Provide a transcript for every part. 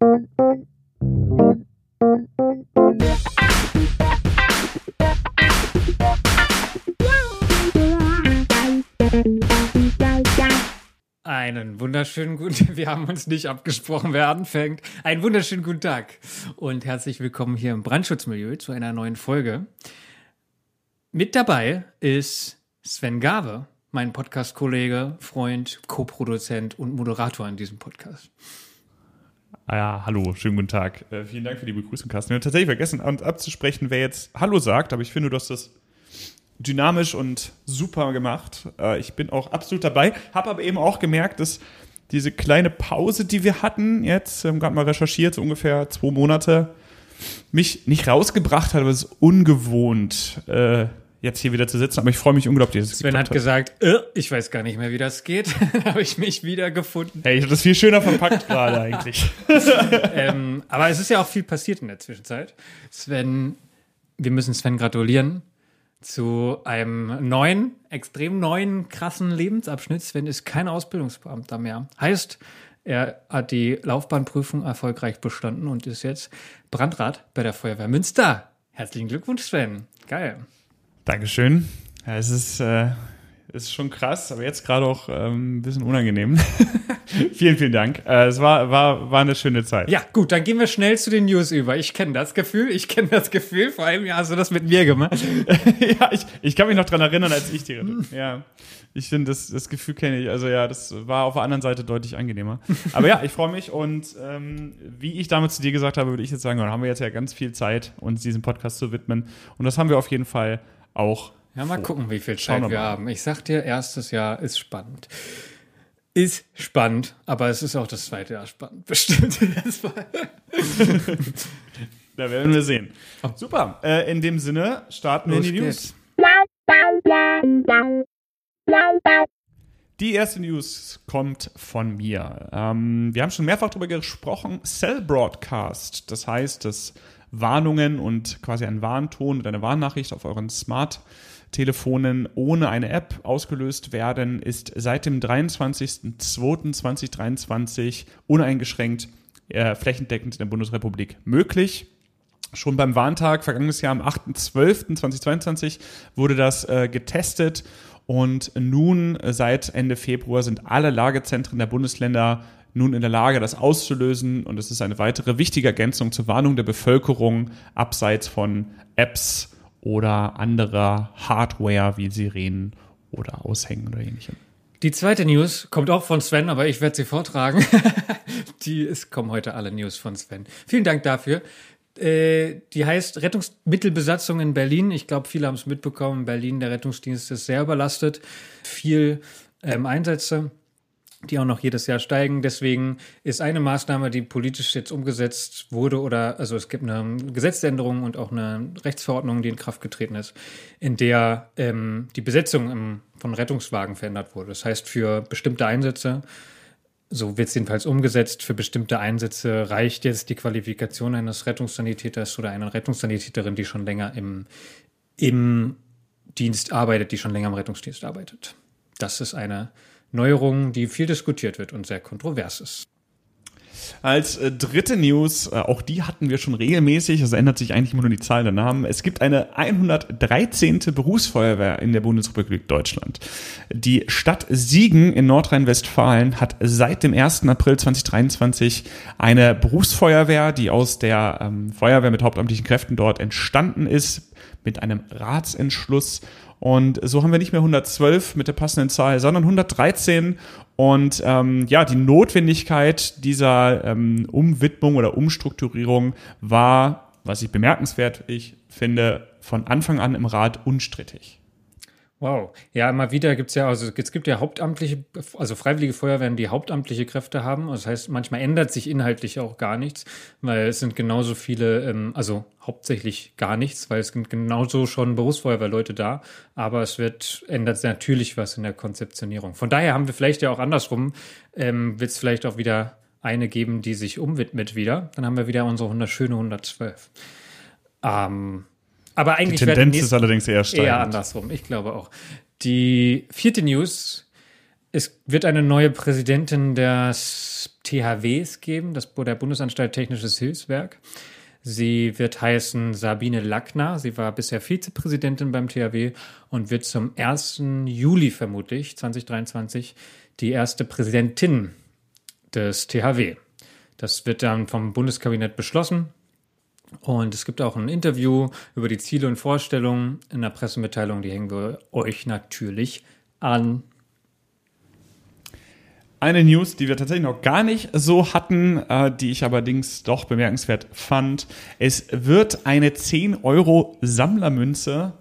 Einen wunderschönen guten, wir haben uns nicht abgesprochen, wer anfängt. Einen wunderschönen guten Tag und herzlich willkommen hier im Brandschutzmilieu zu einer neuen Folge. Mit dabei ist Sven Gave, mein Podcast-Kollege, Freund, Co-Produzent und Moderator in diesem Podcast. Ah ja, hallo, schönen guten Tag. Äh, vielen Dank für die Begrüßung, Carsten. Wir haben tatsächlich vergessen, abzusprechen, wer jetzt Hallo sagt, aber ich finde, du hast das dynamisch und super gemacht. Äh, ich bin auch absolut dabei, habe aber eben auch gemerkt, dass diese kleine Pause, die wir hatten, jetzt, wir haben gerade mal recherchiert, so ungefähr zwei Monate, mich nicht rausgebracht hat, aber es ist ungewohnt, äh, jetzt hier wieder zu sitzen. Aber ich freue mich unglaublich. Dass es Sven hat, hat gesagt, äh, ich weiß gar nicht mehr, wie das geht. habe ich mich wieder gefunden. Hey, ich habe das viel schöner verpackt gerade eigentlich. ähm, aber es ist ja auch viel passiert in der Zwischenzeit. Sven, wir müssen Sven gratulieren zu einem neuen, extrem neuen, krassen Lebensabschnitt. Sven ist kein Ausbildungsbeamter mehr. Heißt, er hat die Laufbahnprüfung erfolgreich bestanden und ist jetzt Brandrat bei der Feuerwehr Münster. Herzlichen Glückwunsch, Sven. Geil. Dankeschön. Ja, es ist, äh, ist schon krass, aber jetzt gerade auch ähm, ein bisschen unangenehm. vielen, vielen Dank. Äh, es war, war, war eine schöne Zeit. Ja, gut, dann gehen wir schnell zu den News über. Ich kenne das Gefühl, ich kenne das Gefühl, vor allem ja, hast du das mit mir gemacht. ja, ich, ich kann mich noch dran erinnern, als ich die Ja, ich finde, das, das Gefühl kenne ich. Also ja, das war auf der anderen Seite deutlich angenehmer. Aber ja, ich freue mich und ähm, wie ich damals zu dir gesagt habe, würde ich jetzt sagen, haben wir jetzt ja ganz viel Zeit, uns diesem Podcast zu widmen. Und das haben wir auf jeden Fall auch. Ja, mal vor. gucken, wie viel Zeit wir haben. Ich sag dir, erstes Jahr ist spannend. Ist spannend, aber es ist auch das zweite Jahr spannend, bestimmt. da werden wir sehen. Super. Äh, in dem Sinne starten wir in die News. Die erste News kommt von mir. Ähm, wir haben schon mehrfach darüber gesprochen. Cell Broadcast, das heißt, dass Warnungen und quasi ein Warnton und eine Warnnachricht auf euren Smart-Telefonen ohne eine App ausgelöst werden, ist seit dem 23.02.2023 uneingeschränkt äh, flächendeckend in der Bundesrepublik möglich. Schon beim Warntag, vergangenes Jahr am 8.12.2022, wurde das äh, getestet und nun äh, seit Ende Februar sind alle Lagezentren der Bundesländer nun in der Lage, das auszulösen. Und es ist eine weitere wichtige Ergänzung zur Warnung der Bevölkerung abseits von Apps oder anderer Hardware wie Sirenen oder Aushängen oder ähnlichem. Die zweite News kommt auch von Sven, aber ich werde sie vortragen. die, es kommen heute alle News von Sven. Vielen Dank dafür. Äh, die heißt Rettungsmittelbesatzung in Berlin. Ich glaube, viele haben es mitbekommen. Berlin, der Rettungsdienst ist sehr überlastet. Viel ähm, Einsätze die auch noch jedes Jahr steigen. Deswegen ist eine Maßnahme, die politisch jetzt umgesetzt wurde, oder also es gibt eine Gesetzesänderung und auch eine Rechtsverordnung, die in Kraft getreten ist, in der ähm, die Besetzung im, von Rettungswagen verändert wurde. Das heißt, für bestimmte Einsätze, so wird es jedenfalls umgesetzt, für bestimmte Einsätze reicht jetzt die Qualifikation eines Rettungssanitäters oder einer Rettungssanitäterin, die schon länger im, im Dienst arbeitet, die schon länger im Rettungsdienst arbeitet. Das ist eine Neuerung, die viel diskutiert wird und sehr kontrovers ist. Als äh, dritte News, äh, auch die hatten wir schon regelmäßig, also ändert sich eigentlich immer nur die Zahl der Namen. Es gibt eine 113. Berufsfeuerwehr in der Bundesrepublik Deutschland. Die Stadt Siegen in Nordrhein-Westfalen hat seit dem 1. April 2023 eine Berufsfeuerwehr, die aus der ähm, Feuerwehr mit hauptamtlichen Kräften dort entstanden ist, mit einem Ratsentschluss und so haben wir nicht mehr 112 mit der passenden Zahl, sondern 113. Und ähm, ja, die Notwendigkeit dieser ähm, Umwidmung oder Umstrukturierung war, was ich bemerkenswert ich finde, von Anfang an im Rat unstrittig. Wow. Ja, immer wieder gibt's ja, also es gibt ja hauptamtliche, also freiwillige Feuerwehren, die hauptamtliche Kräfte haben. Das heißt, manchmal ändert sich inhaltlich auch gar nichts, weil es sind genauso viele, ähm, also hauptsächlich gar nichts, weil es sind genauso schon Berufsfeuerwehrleute da, aber es wird, ändert natürlich was in der Konzeptionierung. Von daher haben wir vielleicht ja auch andersrum, ähm, wird es vielleicht auch wieder eine geben, die sich umwidmet wieder. Dann haben wir wieder unsere 100, schöne 112. Ähm, aber eigentlich Die Tendenz ist allerdings eher steigend. Eher andersrum, ich glaube auch. Die vierte News, es wird eine neue Präsidentin des THWs geben, das der Bundesanstalt Technisches Hilfswerk. Sie wird heißen Sabine Lackner. Sie war bisher Vizepräsidentin beim THW und wird zum 1. Juli vermutlich 2023 die erste Präsidentin des THW. Das wird dann vom Bundeskabinett beschlossen. Und es gibt auch ein Interview über die Ziele und Vorstellungen in der Pressemitteilung. Die hängen wir euch natürlich an. Eine News, die wir tatsächlich noch gar nicht so hatten, äh, die ich allerdings doch bemerkenswert fand. Es wird eine 10 Euro Sammlermünze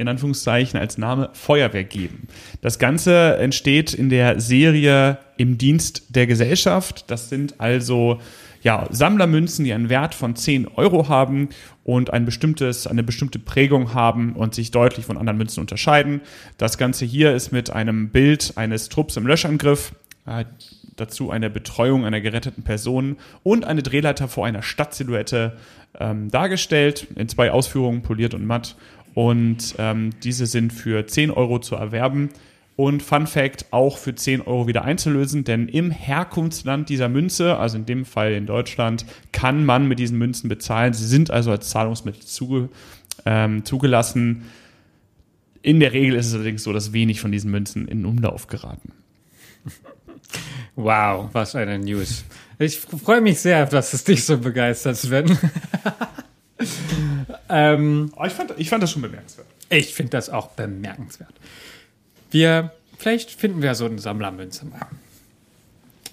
in Anführungszeichen als Name Feuerwehr geben. Das Ganze entsteht in der Serie Im Dienst der Gesellschaft. Das sind also ja, Sammlermünzen, die einen Wert von 10 Euro haben und ein bestimmtes, eine bestimmte Prägung haben und sich deutlich von anderen Münzen unterscheiden. Das Ganze hier ist mit einem Bild eines Trupps im Löschangriff, äh, dazu eine Betreuung einer geretteten Person und eine Drehleiter vor einer Stadtsilhouette ähm, dargestellt, in zwei Ausführungen, poliert und matt. Und ähm, diese sind für 10 Euro zu erwerben. Und Fun Fact, auch für 10 Euro wieder einzulösen, denn im Herkunftsland dieser Münze, also in dem Fall in Deutschland, kann man mit diesen Münzen bezahlen. Sie sind also als Zahlungsmittel zuge, ähm, zugelassen. In der Regel ist es allerdings so, dass wenig von diesen Münzen in Umlauf geraten. Wow, was eine News. Ich freue mich sehr, dass es dich so begeistert, Sven. ähm, oh, ich, fand, ich fand das schon bemerkenswert. Ich finde das auch bemerkenswert. Wir, vielleicht finden wir so eine Sammlermünze mal.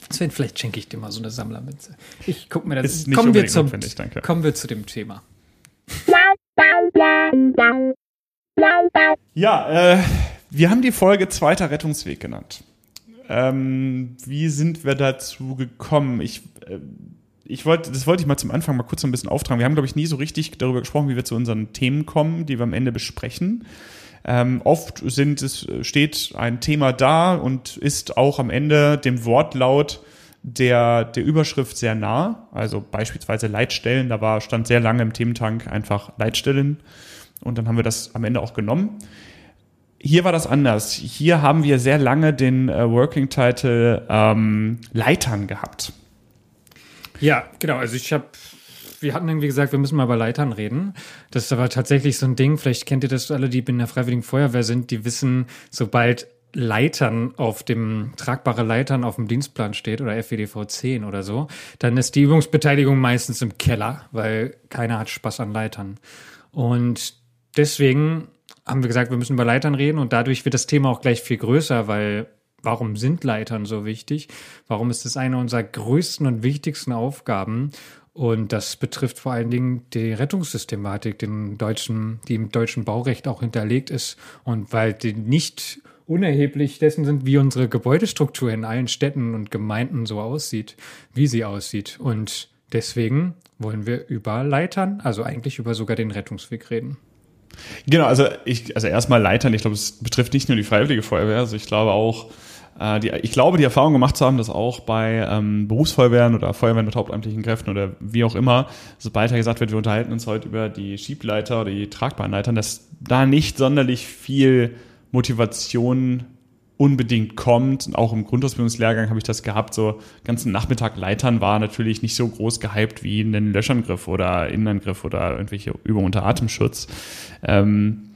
Sven, vielleicht schenke ich dir mal so eine Sammlermünze. Ich guck mir das. Ist kommen wir zum, danke. Kommen wir zu dem Thema. Ja, äh, wir haben die Folge Zweiter Rettungsweg genannt. Ähm, wie sind wir dazu gekommen? Ich, äh, ich wollte, das wollte ich mal zum Anfang mal kurz so ein bisschen auftragen. Wir haben, glaube ich, nie so richtig darüber gesprochen, wie wir zu unseren Themen kommen, die wir am Ende besprechen. Ähm, oft sind es, steht ein Thema da und ist auch am Ende dem Wortlaut der, der Überschrift sehr nah. Also beispielsweise Leitstellen, da war, stand sehr lange im Thementank einfach Leitstellen. Und dann haben wir das am Ende auch genommen. Hier war das anders. Hier haben wir sehr lange den äh, Working Title ähm, Leitern gehabt. Ja, genau. Also ich habe wir hatten irgendwie gesagt, wir müssen mal über Leitern reden. Das ist aber tatsächlich so ein Ding. Vielleicht kennt ihr das alle, die in der Freiwilligen Feuerwehr sind, die wissen, sobald Leitern auf dem, tragbare Leitern auf dem Dienstplan steht oder FWDV 10 oder so, dann ist die Übungsbeteiligung meistens im Keller, weil keiner hat Spaß an Leitern. Und deswegen haben wir gesagt, wir müssen über Leitern reden und dadurch wird das Thema auch gleich viel größer, weil warum sind Leitern so wichtig? Warum ist es eine unserer größten und wichtigsten Aufgaben? Und das betrifft vor allen Dingen die Rettungssystematik, den deutschen, die im deutschen Baurecht auch hinterlegt ist. Und weil die nicht unerheblich dessen sind, wie unsere Gebäudestruktur in allen Städten und Gemeinden so aussieht, wie sie aussieht. Und deswegen wollen wir über Leitern, also eigentlich über sogar den Rettungsweg reden. Genau, also ich, also erstmal Leitern, ich glaube, es betrifft nicht nur die Freiwillige Feuerwehr, also ich glaube auch, die, ich glaube, die Erfahrung gemacht zu haben, dass auch bei ähm, Berufsfeuerwehren oder Feuerwehren mit hauptamtlichen Kräften oder wie auch immer, sobald da gesagt wird, wir unterhalten uns heute über die Schiebleiter oder die tragbaren Leitern, dass da nicht sonderlich viel Motivation unbedingt kommt. Und auch im Grundausbildungslehrgang habe ich das gehabt. So ganzen Nachmittag Leitern war natürlich nicht so groß gehypt wie ein Löschangriff oder Innenangriff oder irgendwelche Übungen unter Atemschutz. Ähm,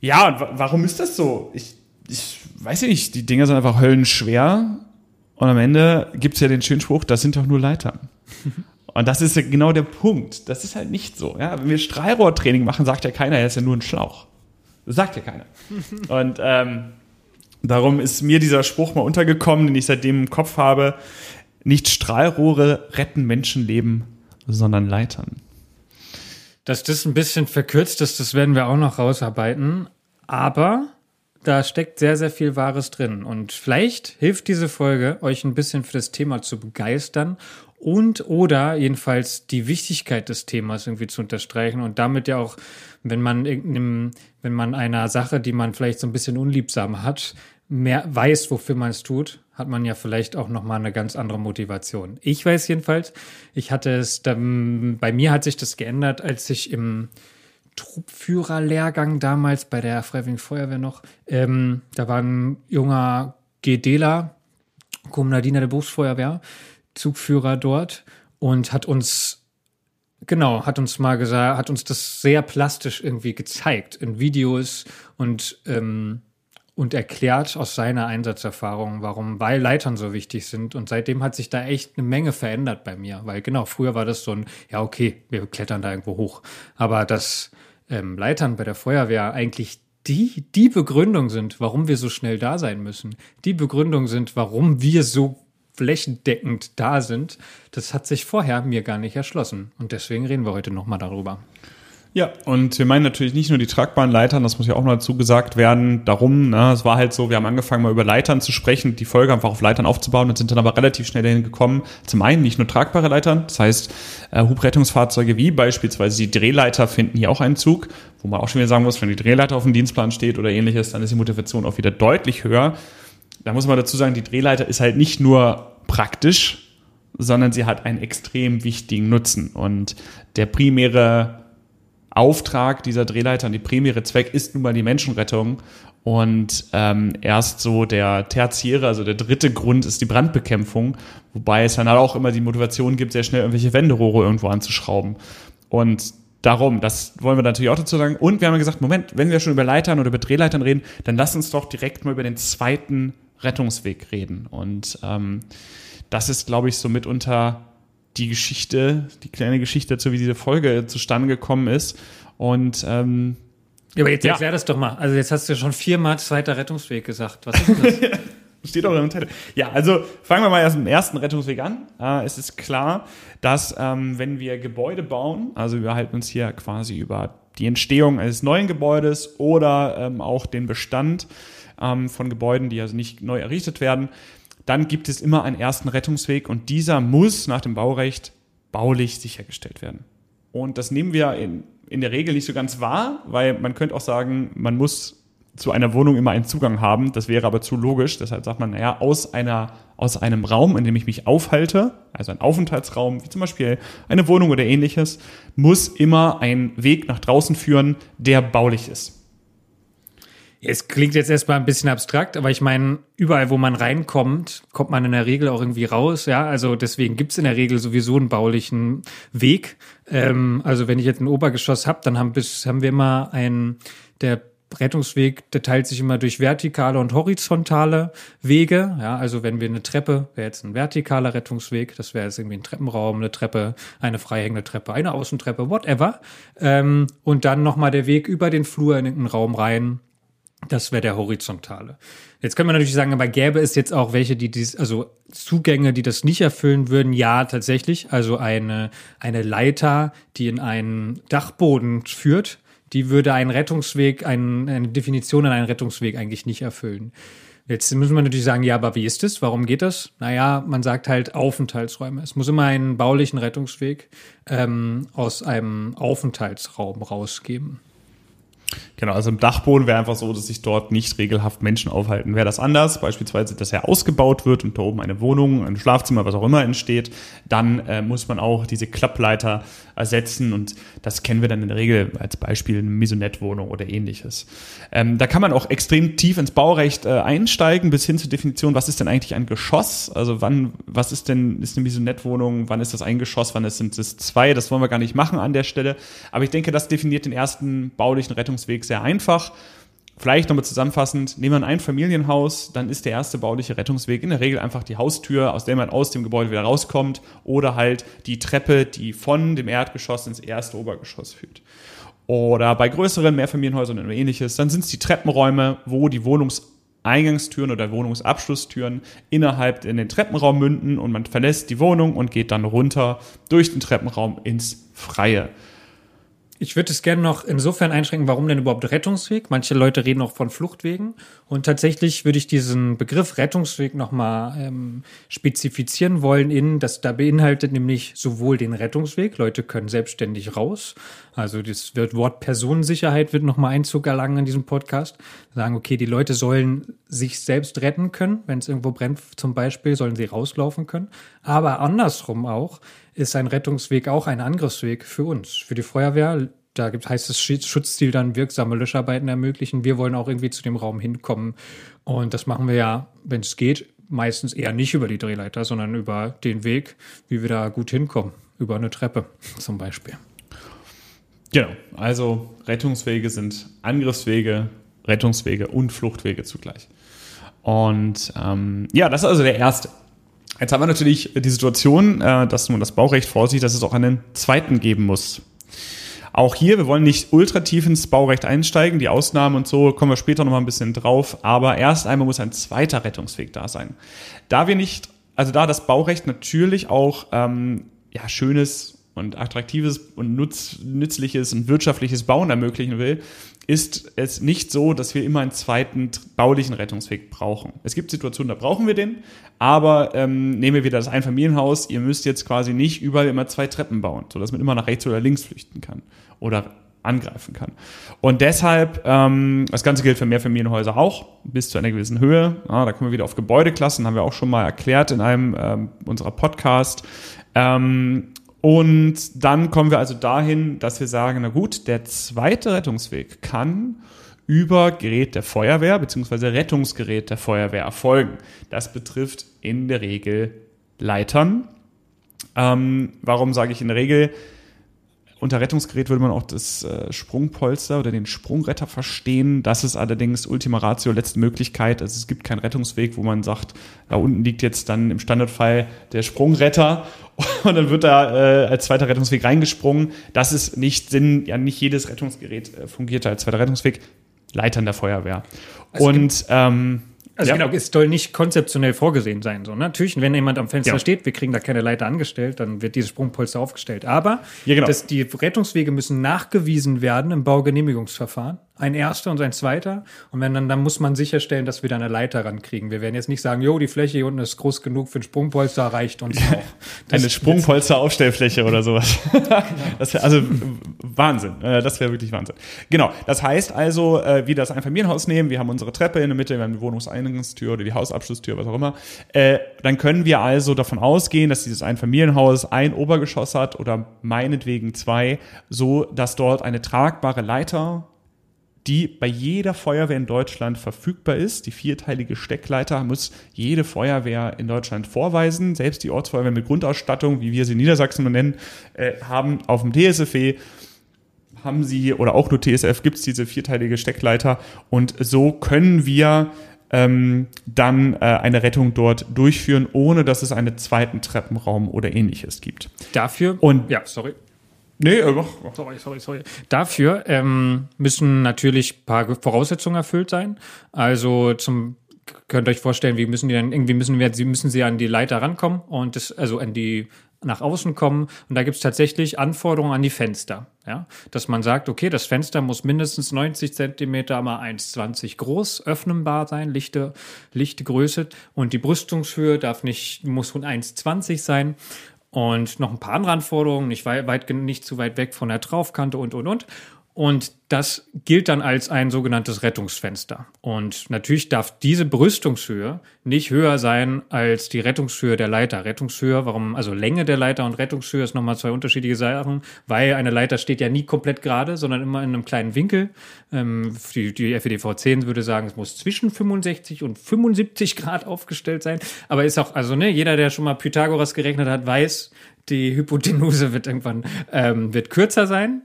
ja, und warum ist das so? Ich, ich weiß nicht, die Dinger sind einfach höllenschwer. Und am Ende gibt es ja den schönen Spruch, das sind doch nur Leitern. Und das ist ja genau der Punkt. Das ist halt nicht so. Ja? Wenn wir Strahlrohrtraining machen, sagt ja keiner, er ist ja nur ein Schlauch. Das sagt ja keiner. Und ähm, darum ist mir dieser Spruch mal untergekommen, den ich seitdem im Kopf habe. Nicht Strahlrohre retten Menschenleben, sondern Leitern. Dass das ein bisschen verkürzt ist, das werden wir auch noch rausarbeiten. Aber da steckt sehr, sehr viel Wahres drin. Und vielleicht hilft diese Folge, euch ein bisschen für das Thema zu begeistern und oder jedenfalls die Wichtigkeit des Themas irgendwie zu unterstreichen und damit ja auch, wenn man wenn man einer Sache, die man vielleicht so ein bisschen unliebsam hat, mehr weiß, wofür man es tut, hat man ja vielleicht auch noch mal eine ganz andere Motivation. Ich weiß jedenfalls, ich hatte es, bei mir hat sich das geändert, als ich im Truppführerlehrgang damals bei der Freiwilligen Feuerwehr noch. Ähm, da war ein junger GDler Kommunadiner der Berufsfeuerwehr, Zugführer dort und hat uns genau, hat uns mal gesagt, hat uns das sehr plastisch irgendwie gezeigt in Videos und ähm, und erklärt aus seiner Einsatzerfahrung, warum, weil Leitern so wichtig sind. Und seitdem hat sich da echt eine Menge verändert bei mir. Weil genau, früher war das so ein, ja, okay, wir klettern da irgendwo hoch. Aber dass ähm, Leitern bei der Feuerwehr eigentlich die, die Begründung sind, warum wir so schnell da sein müssen. Die Begründung sind, warum wir so flächendeckend da sind. Das hat sich vorher mir gar nicht erschlossen. Und deswegen reden wir heute nochmal darüber. Ja, und wir meinen natürlich nicht nur die tragbaren Leitern, das muss ja auch noch dazu gesagt werden. Darum, ne, es war halt so, wir haben angefangen mal über Leitern zu sprechen, die Folge einfach auf Leitern aufzubauen und sind dann aber relativ schnell dahin gekommen. Zum einen nicht nur tragbare Leitern, das heißt äh, Hubrettungsfahrzeuge wie beispielsweise die Drehleiter finden hier auch einen Zug, wo man auch schon wieder sagen muss, wenn die Drehleiter auf dem Dienstplan steht oder ähnliches, dann ist die Motivation auch wieder deutlich höher. Da muss man dazu sagen, die Drehleiter ist halt nicht nur praktisch, sondern sie hat einen extrem wichtigen Nutzen und der primäre Auftrag dieser Drehleiter und die primäre Zweck ist nun mal die Menschenrettung. Und ähm, erst so der tertiäre, also der dritte Grund ist die Brandbekämpfung, wobei es dann halt auch immer die Motivation gibt, sehr schnell irgendwelche Wenderohre irgendwo anzuschrauben. Und darum, das wollen wir natürlich auch dazu sagen. Und wir haben gesagt, Moment, wenn wir schon über Leitern oder über Drehleitern reden, dann lass uns doch direkt mal über den zweiten Rettungsweg reden. Und ähm, das ist, glaube ich, so mitunter die Geschichte, die kleine Geschichte dazu, wie diese Folge zustande gekommen ist. Und ähm, ja, aber jetzt ja. erklär das doch mal. Also jetzt hast du ja schon viermal zweiter Rettungsweg gesagt. Was ist das? Steht auch im Titel. Ja, also fangen wir mal erst mit dem ersten Rettungsweg an. Äh, es ist klar, dass ähm, wenn wir Gebäude bauen, also wir halten uns hier quasi über die Entstehung eines neuen Gebäudes oder ähm, auch den Bestand ähm, von Gebäuden, die also nicht neu errichtet werden, dann gibt es immer einen ersten Rettungsweg und dieser muss nach dem Baurecht baulich sichergestellt werden. Und das nehmen wir in, in der Regel nicht so ganz wahr, weil man könnte auch sagen, man muss zu einer Wohnung immer einen Zugang haben. Das wäre aber zu logisch. Deshalb sagt man, naja, aus einer, aus einem Raum, in dem ich mich aufhalte, also ein Aufenthaltsraum, wie zum Beispiel eine Wohnung oder ähnliches, muss immer ein Weg nach draußen führen, der baulich ist. Es klingt jetzt erstmal ein bisschen abstrakt, aber ich meine, überall, wo man reinkommt, kommt man in der Regel auch irgendwie raus. Ja, also deswegen gibt's in der Regel sowieso einen baulichen Weg. Ähm, also wenn ich jetzt ein Obergeschoss habe, dann haben, bis, haben wir immer einen, der Rettungsweg, der teilt sich immer durch vertikale und horizontale Wege. Ja, also wenn wir eine Treppe, wäre jetzt ein vertikaler Rettungsweg, das wäre jetzt irgendwie ein Treppenraum, eine Treppe, eine freihängende Treppe, eine Außentreppe, whatever. Ähm, und dann nochmal der Weg über den Flur in den Raum rein das wäre der horizontale. Jetzt können wir natürlich sagen, aber gäbe es jetzt auch welche, die dies, also Zugänge, die das nicht erfüllen würden? Ja, tatsächlich. Also eine, eine Leiter, die in einen Dachboden führt, die würde einen Rettungsweg, einen, eine Definition an einen Rettungsweg eigentlich nicht erfüllen. Jetzt müssen wir natürlich sagen, ja, aber wie ist es? Warum geht das? Naja, man sagt halt Aufenthaltsräume. Es muss immer einen baulichen Rettungsweg ähm, aus einem Aufenthaltsraum rausgeben. Genau, also im Dachboden wäre einfach so, dass sich dort nicht regelhaft Menschen aufhalten. Wäre das anders, beispielsweise, dass er ausgebaut wird und da oben eine Wohnung, ein Schlafzimmer, was auch immer entsteht, dann äh, muss man auch diese Klappleiter ersetzen und das kennen wir dann in der Regel als Beispiel eine Maisonette-Wohnung oder ähnliches. Ähm, da kann man auch extrem tief ins Baurecht äh, einsteigen, bis hin zur Definition, was ist denn eigentlich ein Geschoss? Also wann, was ist denn, ist eine Maisonette-Wohnung, wann ist das ein Geschoss, wann sind es zwei? Das wollen wir gar nicht machen an der Stelle. Aber ich denke, das definiert den ersten baulichen Rettungsweg sehr einfach. Vielleicht nochmal zusammenfassend, nehmen wir ein Einfamilienhaus, dann ist der erste bauliche Rettungsweg in der Regel einfach die Haustür, aus der man aus dem Gebäude wieder rauskommt oder halt die Treppe, die von dem Erdgeschoss ins erste Obergeschoss führt. Oder bei größeren Mehrfamilienhäusern oder ähnliches, dann sind es die Treppenräume, wo die Wohnungseingangstüren oder Wohnungsabschlusstüren innerhalb in den Treppenraum münden und man verlässt die Wohnung und geht dann runter durch den Treppenraum ins Freie. Ich würde es gerne noch insofern einschränken, warum denn überhaupt Rettungsweg? Manche Leute reden auch von Fluchtwegen. Und tatsächlich würde ich diesen Begriff Rettungsweg nochmal ähm, spezifizieren wollen in, dass da beinhaltet nämlich sowohl den Rettungsweg, Leute können selbstständig raus. Also das wird Wort Personensicherheit wird nochmal Einzug erlangen in diesem Podcast. Sagen, okay, die Leute sollen sich selbst retten können. Wenn es irgendwo brennt zum Beispiel, sollen sie rauslaufen können. Aber andersrum auch ist ein Rettungsweg auch ein Angriffsweg für uns, für die Feuerwehr. Da gibt, heißt das Schutzziel dann wirksame Löscharbeiten ermöglichen. Wir wollen auch irgendwie zu dem Raum hinkommen. Und das machen wir ja, wenn es geht, meistens eher nicht über die Drehleiter, sondern über den Weg, wie wir da gut hinkommen. Über eine Treppe zum Beispiel. Genau, also Rettungswege sind Angriffswege, Rettungswege und Fluchtwege zugleich. Und ähm, ja, das ist also der erste. Jetzt haben wir natürlich die Situation, äh, dass nun das Baurecht vorsieht, dass es auch einen zweiten geben muss. Auch hier, wir wollen nicht ultra tief ins Baurecht einsteigen, die Ausnahmen und so kommen wir später noch mal ein bisschen drauf, aber erst einmal muss ein zweiter Rettungsweg da sein. Da wir nicht, also da das Baurecht natürlich auch ähm, ja, schönes und attraktives und nutz, nützliches und wirtschaftliches Bauen ermöglichen will, ist es nicht so, dass wir immer einen zweiten baulichen Rettungsweg brauchen. Es gibt Situationen, da brauchen wir den, aber ähm, nehmen wir wieder das Einfamilienhaus, ihr müsst jetzt quasi nicht überall immer zwei Treppen bauen, sodass man immer nach rechts oder links flüchten kann oder angreifen kann. Und deshalb, ähm, das Ganze gilt für Mehrfamilienhäuser auch, bis zu einer gewissen Höhe. Ja, da kommen wir wieder auf Gebäudeklassen, haben wir auch schon mal erklärt in einem ähm, unserer Podcast. Ähm, und dann kommen wir also dahin, dass wir sagen, na gut, der zweite Rettungsweg kann über Gerät der Feuerwehr bzw. Rettungsgerät der Feuerwehr erfolgen. Das betrifft in der Regel Leitern. Ähm, warum sage ich in der Regel? Unter Rettungsgerät würde man auch das äh, Sprungpolster oder den Sprungretter verstehen. Das ist allerdings Ultima Ratio, letzte Möglichkeit. Also es gibt keinen Rettungsweg, wo man sagt, da unten liegt jetzt dann im Standardfall der Sprungretter und dann wird da äh, als zweiter Rettungsweg reingesprungen. Das ist nicht Sinn, ja nicht jedes Rettungsgerät äh, fungiert als zweiter Rettungsweg. Leitern der Feuerwehr. Also und ähm, also ja. genau, es soll nicht konzeptionell vorgesehen sein. So, ne? Natürlich, wenn jemand am Fenster ja. steht, wir kriegen da keine Leiter angestellt, dann wird dieses Sprungpolster aufgestellt. Aber ja, genau. das, die Rettungswege müssen nachgewiesen werden im Baugenehmigungsverfahren ein erster und ein zweiter. Und wenn dann, dann muss man sicherstellen, dass wir da eine Leiter rankriegen. Wir werden jetzt nicht sagen, jo, die Fläche hier unten ist groß genug für ein Sprungpolster, reicht uns auch. eine Sprungpolster-Aufstellfläche oder sowas. das wär, also Wahnsinn. Äh, das wäre wirklich Wahnsinn. Genau. Das heißt also, äh, wie das Einfamilienhaus nehmen, wir haben unsere Treppe in der Mitte, wir haben die Wohnungseingangstür oder die Hausabschlusstür, was auch immer. Äh, dann können wir also davon ausgehen, dass dieses Einfamilienhaus ein Obergeschoss hat oder meinetwegen zwei, so dass dort eine tragbare Leiter die bei jeder Feuerwehr in Deutschland verfügbar ist. Die vierteilige Steckleiter muss jede Feuerwehr in Deutschland vorweisen. Selbst die Ortsfeuerwehr mit Grundausstattung, wie wir sie in Niedersachsen nennen, äh, haben auf dem TSFE haben sie, oder auch nur TSF gibt es diese vierteilige Steckleiter und so können wir ähm, dann äh, eine Rettung dort durchführen, ohne dass es einen zweiten Treppenraum oder ähnliches gibt. Dafür, und ja, sorry. Nee, äh, mach. Sorry, sorry, sorry. Dafür ähm, müssen natürlich ein paar Voraussetzungen erfüllt sein. Also zum könnt ihr euch vorstellen, wie müssen die dann irgendwie müssen wir, sie müssen sie an die Leiter rankommen und das, also an die nach außen kommen. Und da gibt es tatsächlich Anforderungen an die Fenster. Ja? Dass man sagt, okay, das Fenster muss mindestens 90 Zentimeter mal 1,20 groß, öffnenbar sein, lichte, lichte Größe. Und die Brüstungshöhe darf nicht, muss 1,20 sein und noch ein paar andere Anforderungen, nicht, weit, nicht zu weit weg von der Traufkante und, und, und. Und das gilt dann als ein sogenanntes Rettungsfenster. Und natürlich darf diese Brüstungshöhe nicht höher sein als die Rettungshöhe der Leiter. Rettungshöhe, warum, also Länge der Leiter und Rettungshöhe ist nochmal zwei unterschiedliche Sachen, weil eine Leiter steht ja nie komplett gerade, sondern immer in einem kleinen Winkel. Ähm, die, die FEDV 10 würde sagen, es muss zwischen 65 und 75 Grad aufgestellt sein. Aber ist auch, also ne, jeder, der schon mal Pythagoras gerechnet hat, weiß, die Hypotenuse wird irgendwann, ähm, wird kürzer sein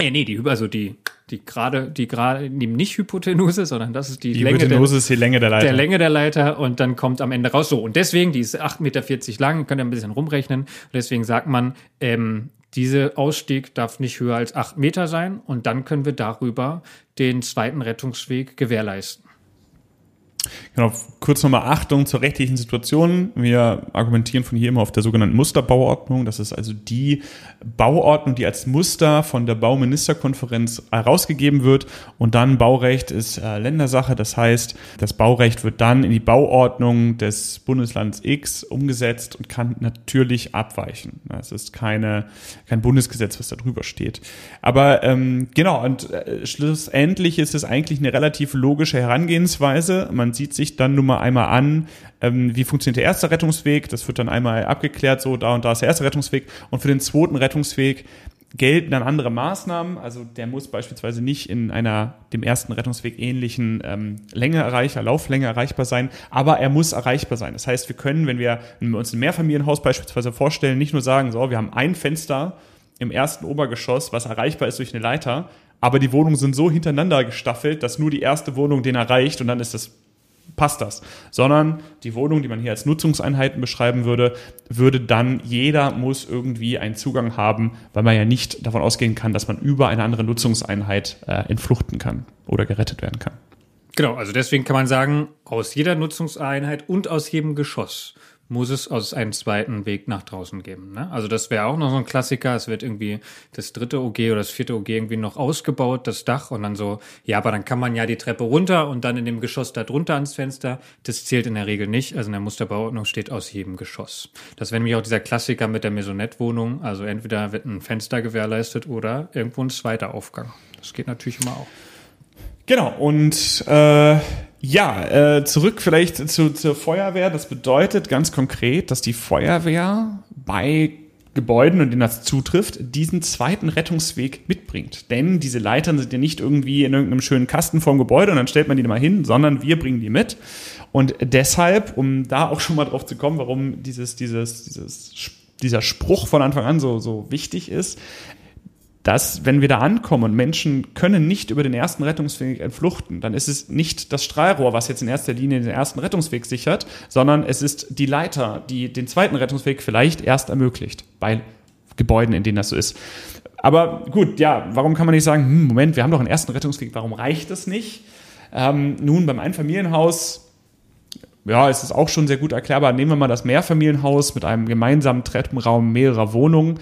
ja, nee, die, also die, die gerade, die gerade, nicht Hypotenuse, sondern das ist die, die Länge Hypotenuse der, ist die Länge der Leiter. Der Länge der Leiter und dann kommt am Ende raus so. Und deswegen, die ist 8,40 Meter lang, könnt ihr ein bisschen rumrechnen. Und deswegen sagt man, ähm, diese Ausstieg darf nicht höher als 8 Meter sein und dann können wir darüber den zweiten Rettungsweg gewährleisten. Genau, kurz nochmal Achtung zur rechtlichen Situation. Wir argumentieren von hier immer auf der sogenannten Musterbauordnung. Das ist also die Bauordnung, die als Muster von der Bauministerkonferenz herausgegeben wird. Und dann Baurecht ist äh, Ländersache. Das heißt, das Baurecht wird dann in die Bauordnung des Bundeslands X umgesetzt und kann natürlich abweichen. Es ist keine, kein Bundesgesetz, was da drüber steht. Aber ähm, genau, und äh, schlussendlich ist es eigentlich eine relativ logische Herangehensweise. Man sieht sich dann nun mal einmal an, ähm, wie funktioniert der erste Rettungsweg. Das wird dann einmal abgeklärt, so da und da ist der erste Rettungsweg. Und für den zweiten Rettungsweg gelten dann andere Maßnahmen. Also der muss beispielsweise nicht in einer dem ersten Rettungsweg ähnlichen ähm, Länge erreicher, Lauflänge erreichbar sein, aber er muss erreichbar sein. Das heißt, wir können, wenn wir uns ein Mehrfamilienhaus beispielsweise vorstellen, nicht nur sagen, so, wir haben ein Fenster im ersten Obergeschoss, was erreichbar ist durch eine Leiter, aber die Wohnungen sind so hintereinander gestaffelt, dass nur die erste Wohnung den erreicht und dann ist das passt das, sondern die Wohnung, die man hier als Nutzungseinheiten beschreiben würde, würde dann jeder muss irgendwie einen Zugang haben, weil man ja nicht davon ausgehen kann, dass man über eine andere Nutzungseinheit äh, entfluchten kann oder gerettet werden kann. Genau, also deswegen kann man sagen, aus jeder Nutzungseinheit und aus jedem Geschoss muss es aus einem zweiten Weg nach draußen geben. Ne? Also das wäre auch noch so ein Klassiker. Es wird irgendwie das dritte OG oder das vierte OG irgendwie noch ausgebaut, das Dach und dann so, ja, aber dann kann man ja die Treppe runter und dann in dem Geschoss da drunter ans Fenster. Das zählt in der Regel nicht. Also in der Musterbauordnung steht aus jedem Geschoss. Das wäre nämlich auch dieser Klassiker mit der Maisonette-Wohnung. Also entweder wird ein Fenster gewährleistet oder irgendwo ein zweiter Aufgang. Das geht natürlich immer auch. Genau, und äh, ja, äh, zurück vielleicht zu, zur Feuerwehr. Das bedeutet ganz konkret, dass die Feuerwehr bei Gebäuden, und denen das zutrifft, diesen zweiten Rettungsweg mitbringt. Denn diese Leitern sind ja nicht irgendwie in irgendeinem schönen Kasten vorm Gebäude und dann stellt man die mal hin, sondern wir bringen die mit. Und deshalb, um da auch schon mal drauf zu kommen, warum dieses, dieses, dieses, dieser Spruch von Anfang an so, so wichtig ist, dass wenn wir da ankommen und Menschen können nicht über den ersten Rettungsweg entfluchten, dann ist es nicht das Strahlrohr, was jetzt in erster Linie den ersten Rettungsweg sichert, sondern es ist die Leiter, die den zweiten Rettungsweg vielleicht erst ermöglicht bei Gebäuden, in denen das so ist. Aber gut, ja, warum kann man nicht sagen, hm, Moment, wir haben doch einen ersten Rettungsweg, warum reicht das nicht? Ähm, nun, beim Einfamilienhaus ja, es ist auch schon sehr gut erklärbar. Nehmen wir mal das Mehrfamilienhaus mit einem gemeinsamen Treppenraum mehrerer Wohnungen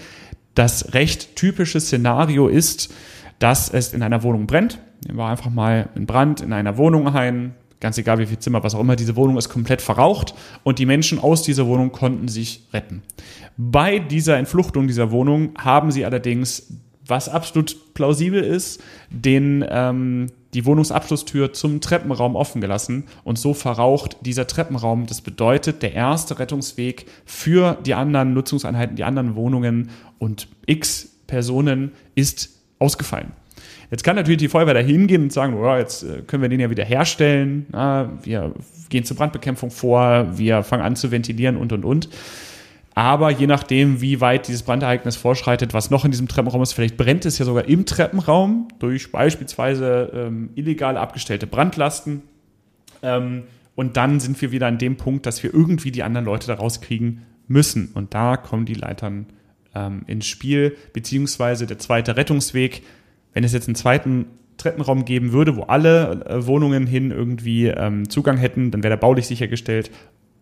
das recht typische Szenario ist, dass es in einer Wohnung brennt. Nehmen wir einfach mal einen Brand in einer Wohnung ein, ganz egal wie viel Zimmer, was auch immer, diese Wohnung ist komplett verraucht und die Menschen aus dieser Wohnung konnten sich retten. Bei dieser Entfluchtung dieser Wohnung haben sie allerdings, was absolut plausibel ist, den ähm, die Wohnungsabschlusstür zum Treppenraum offen gelassen und so verraucht dieser Treppenraum. Das bedeutet, der erste Rettungsweg für die anderen Nutzungseinheiten, die anderen Wohnungen und x Personen ist ausgefallen. Jetzt kann natürlich die Feuerwehr da hingehen und sagen, oh, jetzt äh, können wir den ja wieder herstellen. wir gehen zur Brandbekämpfung vor, wir fangen an zu ventilieren und, und, und. Aber je nachdem, wie weit dieses Brandereignis vorschreitet, was noch in diesem Treppenraum ist, vielleicht brennt es ja sogar im Treppenraum durch beispielsweise ähm, illegal abgestellte Brandlasten. Ähm, und dann sind wir wieder an dem Punkt, dass wir irgendwie die anderen Leute da rauskriegen müssen. Und da kommen die Leitern ähm, ins Spiel, beziehungsweise der zweite Rettungsweg. Wenn es jetzt einen zweiten Treppenraum geben würde, wo alle äh, Wohnungen hin irgendwie ähm, Zugang hätten, dann wäre der baulich sichergestellt.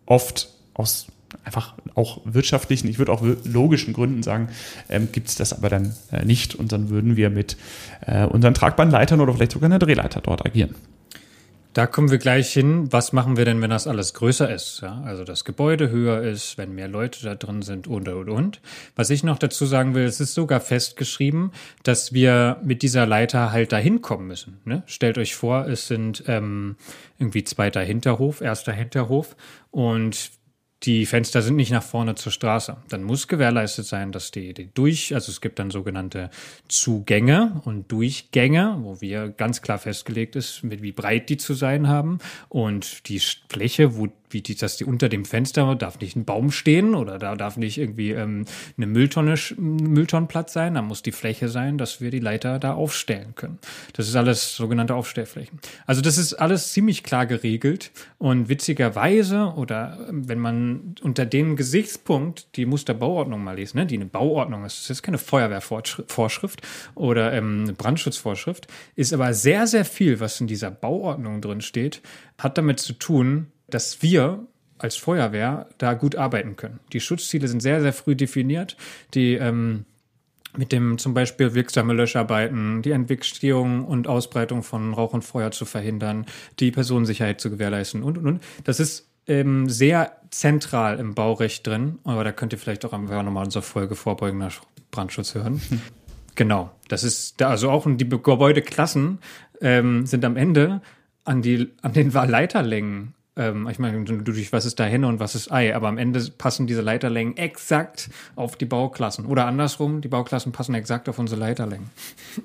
Oft aus einfach auch wirtschaftlichen, ich würde auch logischen Gründen sagen, ähm, gibt es das aber dann äh, nicht und dann würden wir mit äh, unseren tragbaren Leitern oder vielleicht sogar einer Drehleiter dort agieren. Da kommen wir gleich hin. Was machen wir denn, wenn das alles größer ist? Ja, also das Gebäude höher ist, wenn mehr Leute da drin sind und, und, und. Was ich noch dazu sagen will, es ist sogar festgeschrieben, dass wir mit dieser Leiter halt da hinkommen müssen. Ne? Stellt euch vor, es sind ähm, irgendwie zweiter Hinterhof, erster Hinterhof und die Fenster sind nicht nach vorne zur Straße. Dann muss gewährleistet sein, dass die, die durch, also es gibt dann sogenannte Zugänge und Durchgänge, wo wir ganz klar festgelegt ist, mit wie breit die zu sein haben und die Fläche, wo wie die, dass die unter dem Fenster darf nicht ein Baum stehen oder da darf nicht irgendwie ähm, eine Mülltonne, Mülltonnenplatz sein, da muss die Fläche sein, dass wir die Leiter da aufstellen können. Das ist alles sogenannte Aufstellflächen. Also das ist alles ziemlich klar geregelt und witzigerweise oder ähm, wenn man unter dem Gesichtspunkt die Musterbauordnung mal liest, ne, die eine Bauordnung ist, das ist keine Feuerwehrvorschrift oder ähm, Brandschutzvorschrift, ist aber sehr, sehr viel, was in dieser Bauordnung drin steht, hat damit zu tun, dass wir als Feuerwehr da gut arbeiten können. Die Schutzziele sind sehr, sehr früh definiert. Die ähm, mit dem zum Beispiel wirksame Löscharbeiten, die Entwicklung und Ausbreitung von Rauch und Feuer zu verhindern, die Personensicherheit zu gewährleisten und, und, und. Das ist ähm, sehr zentral im Baurecht drin, aber da könnt ihr vielleicht auch einfach nochmal unsere Folge vorbeugender Brandschutz hören. Genau, das ist da, also auch die Gebäudeklassen ähm, sind am Ende an die an den Leiterlängen Ähm, ich meine, du durch was ist da Henne und was ist Ei, aber am Ende passen diese Leiterlängen exakt auf die Bauklassen. Oder andersrum, die Bauklassen passen exakt auf unsere Leiterlängen.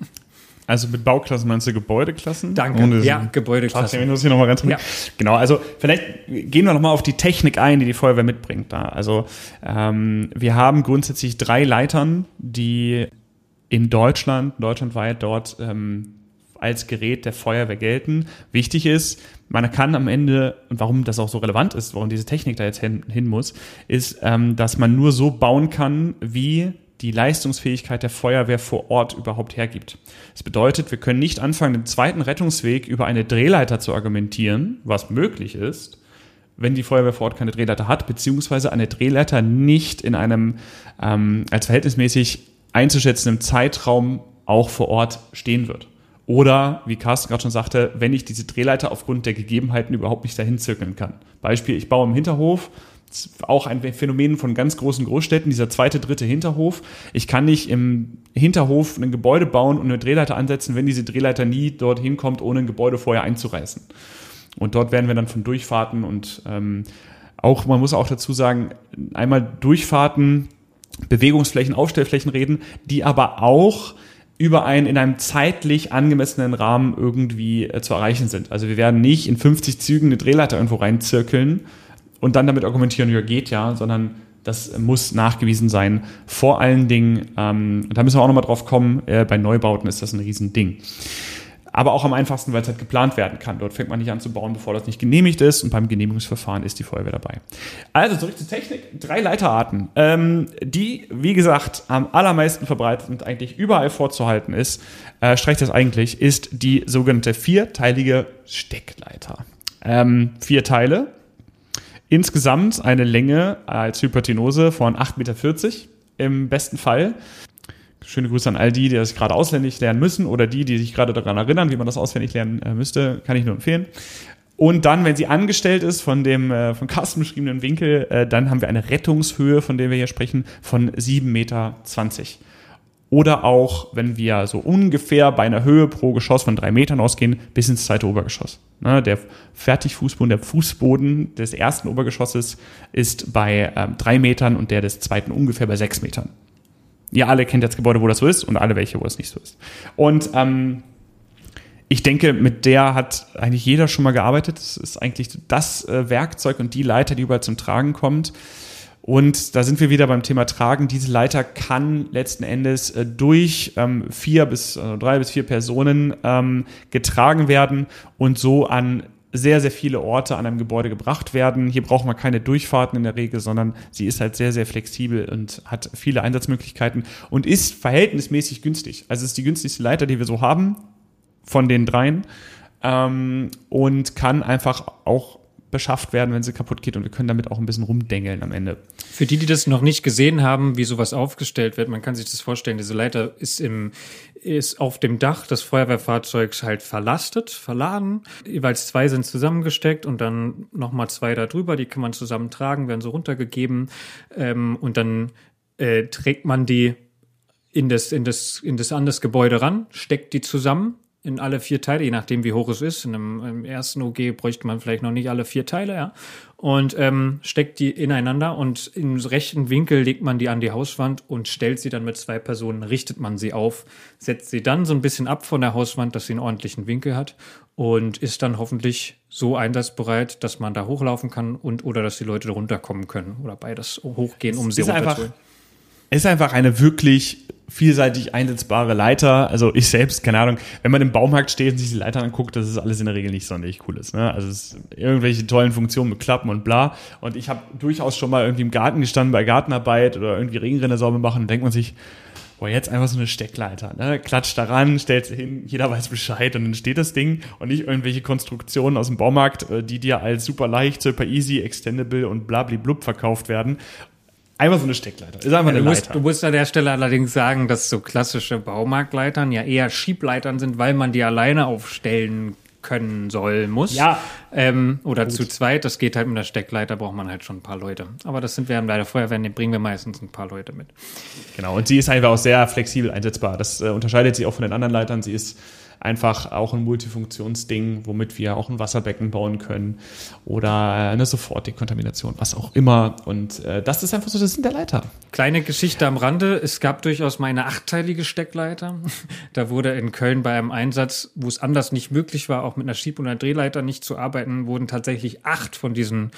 Also mit Bauklassen meinst du Gebäudeklassen? Danke. Ohne ja, Gebäudeklassen. Ich muss hier noch mal ganz Ja. Genau, also vielleicht gehen wir noch mal auf die Technik ein, die die Feuerwehr mitbringt. Da. Also ähm, wir haben grundsätzlich drei Leitern, die in Deutschland, deutschlandweit dort ähm, als Gerät der Feuerwehr gelten. Wichtig ist, man kann am Ende, und warum das auch so relevant ist, warum diese Technik da jetzt hin, hin muss, ist, ähm, dass man nur so bauen kann, wie die Leistungsfähigkeit der Feuerwehr vor Ort überhaupt hergibt. Das bedeutet, wir können nicht anfangen, den zweiten Rettungsweg über eine Drehleiter zu argumentieren, was möglich ist, wenn die Feuerwehr vor Ort keine Drehleiter hat, beziehungsweise eine Drehleiter nicht in einem ähm, als verhältnismäßig einzuschätzenden Zeitraum auch vor Ort stehen wird. Oder, wie Carsten gerade schon sagte, wenn ich diese Drehleiter aufgrund der Gegebenheiten überhaupt nicht dahin zirkeln kann. Beispiel, ich baue im Hinterhof, auch ein Phänomen von ganz großen Großstädten, dieser zweite, dritte Hinterhof. Ich kann nicht im Hinterhof ein Gebäude bauen und eine Drehleiter ansetzen, wenn diese Drehleiter nie dorthin kommt, ohne ein Gebäude vorher einzureißen. Und dort werden wir dann von Durchfahrten und ähm, auch, man muss auch dazu sagen, einmal Durchfahrten, Bewegungsflächen, Aufstellflächen reden, die aber auch über einen in einem zeitlich angemessenen Rahmen irgendwie äh, zu erreichen sind. Also wir werden nicht in 50 Zügen eine Drehleiter irgendwo reinzirkeln und dann damit argumentieren, ja geht ja, sondern das muss nachgewiesen sein. Vor allen Dingen, ähm, da müssen wir auch nochmal drauf kommen, äh, bei Neubauten ist das ein Riesending. Aber auch am einfachsten, weil es halt geplant werden kann. Dort fängt man nicht an zu bauen, bevor das nicht genehmigt ist. Und beim Genehmigungsverfahren ist die Feuerwehr dabei. Also zurück zur Technik. Drei Leiterarten, ähm, die, wie gesagt, am allermeisten verbreitet und eigentlich überall vorzuhalten ist, äh, streicht das eigentlich, ist die sogenannte vierteilige Steckleiter. Ähm, vier Teile. Insgesamt eine Länge als Hypertenose von 8,40 Meter im besten Fall. Schöne Grüße an all die, die das gerade auswendig lernen müssen oder die, die sich gerade daran erinnern, wie man das auswendig lernen äh, müsste, kann ich nur empfehlen. Und dann, wenn sie angestellt ist von dem äh, von Carsten beschriebenen Winkel, äh, dann haben wir eine Rettungshöhe, von der wir hier sprechen, von 7,20 Meter. Oder auch, wenn wir so ungefähr bei einer Höhe pro Geschoss von drei Metern ausgehen, bis ins zweite Obergeschoss. Ne, der Fertigfußboden, der Fußboden des ersten Obergeschosses ist bei ähm, drei Metern und der des zweiten ungefähr bei sechs Metern. Ihr alle kennt das Gebäude, wo das so ist und alle welche, wo es nicht so ist. Und ähm, ich denke, mit der hat eigentlich jeder schon mal gearbeitet. Das ist eigentlich das äh, Werkzeug und die Leiter, die überall zum Tragen kommt. Und da sind wir wieder beim Thema Tragen. Diese Leiter kann letzten Endes äh, durch ähm, vier bis äh, drei bis vier Personen ähm, getragen werden und so an sehr, sehr viele Orte an einem Gebäude gebracht werden. Hier braucht man keine Durchfahrten in der Regel, sondern sie ist halt sehr, sehr flexibel und hat viele Einsatzmöglichkeiten und ist verhältnismäßig günstig. Also ist die günstigste Leiter, die wir so haben von den dreien ähm, und kann einfach auch beschafft werden, wenn sie kaputt geht und wir können damit auch ein bisschen rumdengeln am Ende. Für die, die das noch nicht gesehen haben, wie sowas aufgestellt wird, man kann sich das vorstellen, diese Leiter ist im ist auf dem Dach des Feuerwehrfahrzeugs halt verlastet, verladen. Jeweils zwei sind zusammengesteckt und dann nochmal zwei da drüber, die kann man zusammen tragen, werden so runtergegeben ähm, und dann äh, trägt man die in das, in das, in das an das Gebäude ran, steckt die zusammen in alle vier Teile, je nachdem wie hoch es ist. In einem, im ersten OG bräuchte man vielleicht noch nicht alle vier Teile, ja. Und ähm, steckt die ineinander und im rechten Winkel legt man die an die Hauswand und stellt sie dann mit zwei Personen, richtet man sie auf, setzt sie dann so ein bisschen ab von der Hauswand, dass sie einen ordentlichen Winkel hat und ist dann hoffentlich so einsatzbereit, dass man da hochlaufen kann und oder dass die Leute runterkommen können oder beides hochgehen, um sie runterzuholen. Ist einfach eine wirklich vielseitig einsetzbare Leiter. Also ich selbst, keine Ahnung, wenn man im Baumarkt steht und sich die Leiter anguckt, das ist alles in der Regel nicht sonderlich cooles. Ne? Also es ist irgendwelche tollen Funktionen mit Klappen und bla. Und ich habe durchaus schon mal irgendwie im Garten gestanden bei Gartenarbeit oder irgendwie Regenrinne sauber machen und denkt man sich, boah, jetzt einfach so eine Steckleiter, ne? Klatscht daran, stellt sie hin, jeder weiß Bescheid und dann steht das Ding und nicht irgendwelche Konstruktionen aus dem Baumarkt, äh, die dir als super leicht, super easy, extendable und blabli-blub verkauft werden. Einfach so eine Steckleiter. Ist einfach Ja, eine du, musst, Leiter. du musst an der Stelle allerdings sagen, dass so klassische Baumarktleitern ja eher Schiebleitern sind, weil man die alleine aufstellen können soll, muss. Ja. Ähm, oder zu zweit, das geht halt mit der Steckleiter, braucht man halt schon ein paar Leute. Aber das sind wir bei der Feuerwehr, den bringen wir meistens ein paar Leute mit. Genau, und sie ist einfach auch sehr flexibel einsetzbar. Das äh, unterscheidet sie auch von den anderen Leitern. Sie ist einfach auch ein Multifunktionsding, womit wir auch ein Wasserbecken bauen können oder eine Sofortdekontamination, was auch immer. Und äh, das ist einfach so das sind der Leiter. Kleine Geschichte am Rande. Es gab durchaus mal eine achtteilige Steckleiter. Da wurde in Köln bei einem Einsatz, wo es anders nicht möglich war, auch mit einer Schieb- und einer Drehleiter nicht zu arbeiten, wurden tatsächlich acht von diesen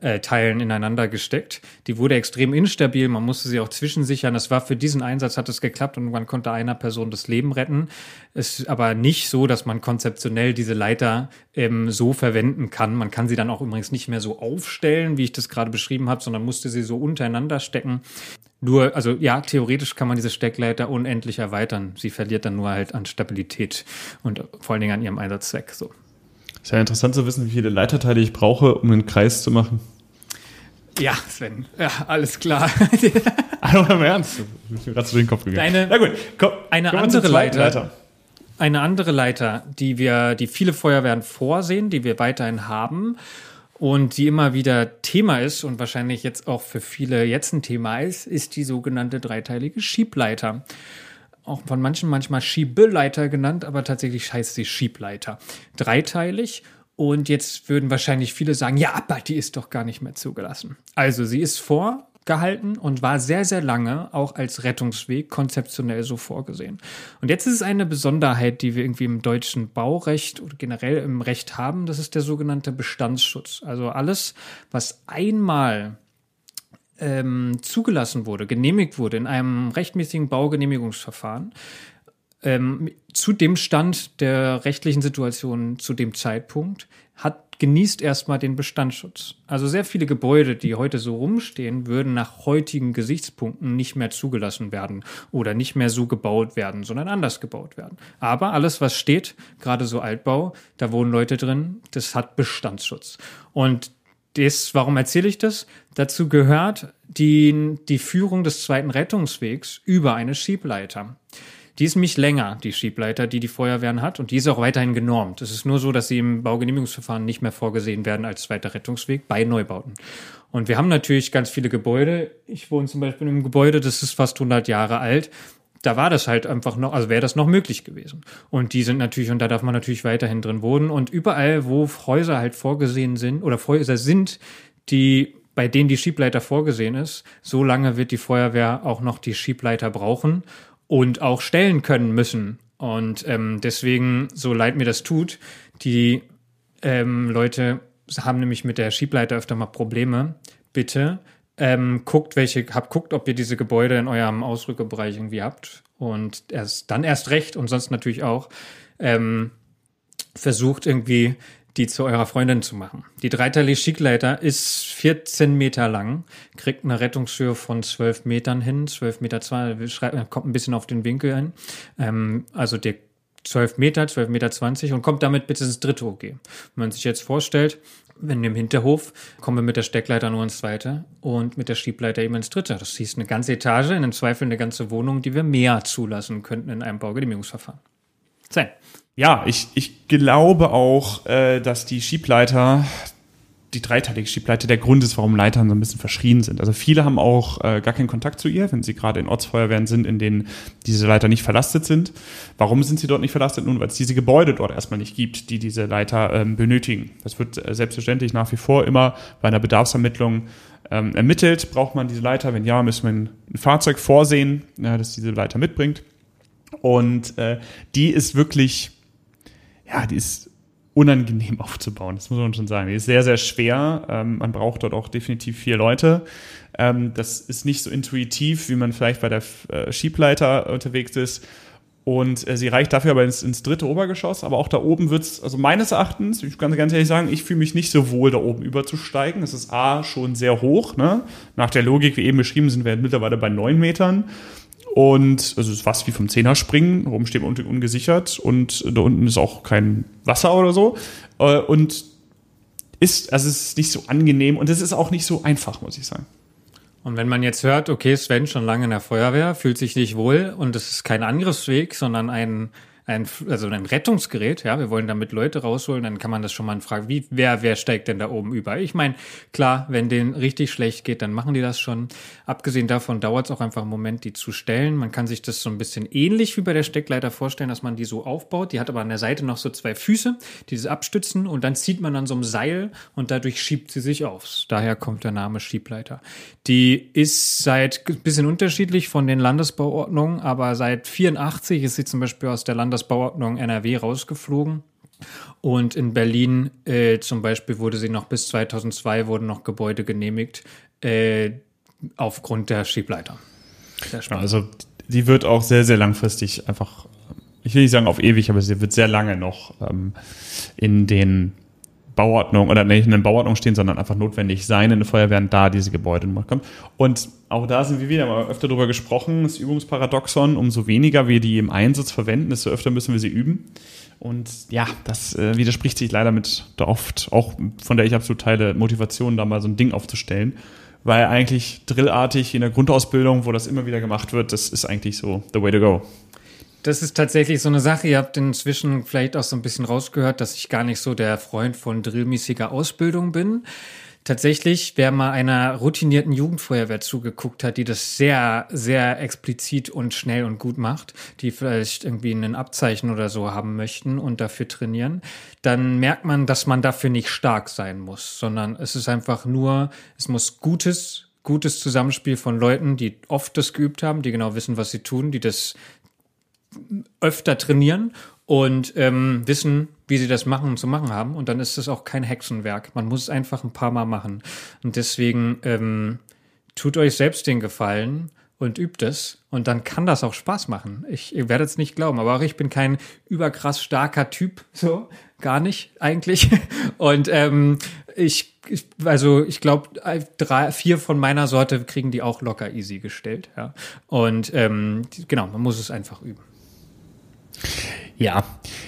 äh, Teilen ineinander gesteckt. Die wurde extrem instabil, man musste sie auch zwischensichern. Das war für diesen Einsatz hat es geklappt und man konnte einer Person das Leben retten. Es ist aber nicht so, dass man konzeptionell diese Leiter ähm, so verwenden kann. Man kann sie dann auch übrigens nicht mehr so aufstellen, wie ich das gerade beschrieben habe, sondern musste sie so untereinander stecken. Nur, also ja, theoretisch kann man diese Steckleiter unendlich erweitern. Sie verliert dann nur halt an Stabilität und vor allen Dingen an ihrem Einsatzzweck. So. Ist ja interessant zu wissen, wie viele Leiterteile ich brauche, um einen Kreis zu machen. Ja, Sven, ja, alles klar. Aber im Ernst, ich bin gerade zu den Kopf gegangen. Deine, Na gut, komm, eine andere Leiter, Leiter, Eine andere Leiter, die wir, die viele Feuerwehren vorsehen, die wir weiterhin haben und die immer wieder Thema ist und wahrscheinlich jetzt auch für viele jetzt ein Thema ist, ist die sogenannte dreiteilige Schiebleiter auch von manchen manchmal Schiebeleiter genannt, aber tatsächlich heißt sie Schiebleiter. Dreiteilig und jetzt würden wahrscheinlich viele sagen, ja, aber die ist doch gar nicht mehr zugelassen. Also sie ist vorgehalten und war sehr, sehr lange auch als Rettungsweg konzeptionell so vorgesehen. Und jetzt ist es eine Besonderheit, die wir irgendwie im deutschen Baurecht oder generell im Recht haben, das ist der sogenannte Bestandsschutz. Also alles, was einmal ähm, zugelassen wurde, genehmigt wurde in einem rechtmäßigen Baugenehmigungsverfahren, ähm, zu dem Stand der rechtlichen Situation zu dem Zeitpunkt, hat genießt erstmal den Bestandsschutz. Also sehr viele Gebäude, die heute so rumstehen, würden nach heutigen Gesichtspunkten nicht mehr zugelassen werden oder nicht mehr so gebaut werden, sondern anders gebaut werden. Aber alles, was steht, gerade so Altbau, da wohnen Leute drin, das hat Bestandsschutz. Und das, warum erzähle ich das? Dazu gehört die, die Führung des zweiten Rettungswegs über eine Schiebleiter. Die ist nämlich länger, die Schiebleiter, die die Feuerwehren hat, und die ist auch weiterhin genormt. Es ist nur so, dass sie im Baugenehmigungsverfahren nicht mehr vorgesehen werden als zweiter Rettungsweg bei Neubauten. Und wir haben natürlich ganz viele Gebäude. Ich wohne zum Beispiel in einem Gebäude, das ist fast 100 Jahre alt da war das halt einfach noch, also wäre das noch möglich gewesen. Und die sind natürlich, und da darf man natürlich weiterhin drin wohnen. Und überall, wo Häuser halt vorgesehen sind oder Häuser sind, die bei denen die Schiebleiter vorgesehen ist, so lange wird die Feuerwehr auch noch die Schiebleiter brauchen und auch stellen können müssen. Und ähm, deswegen, so leid mir das tut, die ähm, Leute haben nämlich mit der Schiebleiter öfter mal Probleme. Bitte ähm, guckt, welche, habt, guckt, ob ihr diese Gebäude in eurem Ausrückebereich irgendwie habt. Und erst dann erst recht und sonst natürlich auch ähm, versucht irgendwie die zu eurer Freundin zu machen. Die dreiteilige Schickleiter ist 14 Meter lang, kriegt eine Rettungshöhe von 12 Metern hin, 12 Meter zwei, kommt ein bisschen auf den Winkel ein. Ähm, also der 12 Meter, 12 Meter 20 und kommt damit bis ins dritte OG. Wenn man sich jetzt vorstellt, wenn im Hinterhof kommen wir mit der Steckleiter nur ins zweite und mit der Schiebleiter eben ins dritte. Das hieß eine ganze Etage, in einem Zweifel eine ganze Wohnung, die wir mehr zulassen könnten in einem Baugenehmigungsverfahren. Sein. Ja, ich, ich glaube auch, äh, dass die Schiebleiter die dreiteilige Schiebleiter der Grund ist, warum Leitern so ein bisschen verschrien sind. Also viele haben auch äh, gar keinen Kontakt zu ihr, wenn sie gerade in Ortsfeuerwehren sind, in denen diese Leiter nicht verlastet sind. Warum sind sie dort nicht verlastet? Nun, weil es diese Gebäude dort erstmal nicht gibt, die diese Leiter ähm, benötigen. Das wird äh, selbstverständlich nach wie vor immer bei einer Bedarfsermittlung ähm, ermittelt. Braucht man diese Leiter? Wenn ja, müssen wir ein, ein Fahrzeug vorsehen, ja, das diese Leiter mitbringt. Und äh, die ist wirklich, ja, die ist unangenehm aufzubauen. Das muss man schon sagen. Die ist sehr, sehr schwer. Ähm, man braucht dort auch definitiv vier Leute. Ähm, das ist nicht so intuitiv, wie man vielleicht bei der äh, Schiebleiter unterwegs ist. Und äh, sie reicht dafür aber ins, ins dritte Obergeschoss. Aber auch da oben wird's, also meines Erachtens, ich kann ganz ehrlich sagen, ich fühle mich nicht so wohl, da oben überzusteigen. Es ist A, schon sehr hoch. Ne? Nach der Logik, wie eben beschrieben, sind wir mittlerweile bei neun Metern. Und also es ist fast wie vom Zehner springen, oben steht man ungesichert und da unten ist auch kein Wasser oder so. Äh, und ist, also es ist nicht so angenehm und es ist auch nicht so einfach, muss ich sagen. Und wenn man jetzt hört, okay, Sven schon lange in der Feuerwehr, fühlt sich nicht wohl und es ist kein Angriffsweg, sondern ein ein, also ein Rettungsgerät, ja, wir wollen damit Leute rausholen, dann kann man das schon mal fragen, wie, wer, wer steigt denn da oben über? Ich meine, klar, wenn denen richtig schlecht geht, dann machen die das schon. Abgesehen davon dauert es auch einfach einen Moment, die zu stellen. Man kann sich das so ein bisschen ähnlich wie bei der Steckleiter vorstellen, dass man die so aufbaut. Die hat aber an der Seite noch so zwei Füße, die das abstützen und dann zieht man an so einem Seil und dadurch schiebt sie sich auf. Daher kommt der Name Schiebleiter. Die ist seit bisschen unterschiedlich von den Landesbauordnungen, aber seit 84 ist sie zum Beispiel aus der Landesbauordnung NRW rausgeflogen. Und in Berlin äh, zum Beispiel wurde sie noch bis 2002 wurden noch Gebäude genehmigt äh, aufgrund der Schiebleiter. Ja, also die wird auch sehr, sehr langfristig einfach, ich will nicht sagen auf ewig, aber sie wird sehr lange noch ähm, in den Bauordnung oder nicht in den Bauordnung stehen, sondern einfach notwendig sein in den Feuerwehren, da diese Gebäude kommen. Und auch da sind wir wieder mal öfter drüber gesprochen, das Übungsparadoxon, umso weniger wir die im Einsatz verwenden, desto öfter müssen wir sie üben. Und ja, das äh, widerspricht sich leider mit der oft, auch von der ich absolut teile, Motivation, da mal so ein Ding aufzustellen. Weil eigentlich drillartig in der Grundausbildung, wo das immer wieder gemacht wird, das ist eigentlich so the way to go das ist tatsächlich so eine Sache. Ihr habt inzwischen vielleicht auch so ein bisschen rausgehört, dass ich gar nicht so der Freund von drillmäßiger Ausbildung bin. Tatsächlich, wer mal einer routinierten Jugendfeuerwehr zugeguckt hat, die das sehr, sehr explizit und schnell und gut macht, die vielleicht irgendwie ein Abzeichen oder so haben möchten und dafür trainieren, dann merkt man, dass man dafür nicht stark sein muss, sondern es ist einfach nur, es muss gutes, gutes Zusammenspiel von Leuten, die oft das geübt haben, die genau wissen, was sie tun, die das öfter trainieren und ähm, wissen, wie sie das machen und zu machen haben. Und dann ist es auch kein Hexenwerk. Man muss es einfach ein paar Mal machen. Und deswegen ähm, tut euch selbst den Gefallen und übt es. Und dann kann das auch Spaß machen. Ich, ihr werdet es nicht glauben, aber auch ich bin kein überkrass starker Typ, so gar nicht eigentlich. Und ähm, ich, ich also ich glaube, drei, vier von meiner Sorte kriegen die auch locker easy gestellt. Ja. Und ähm, genau, man muss es einfach üben. Ja,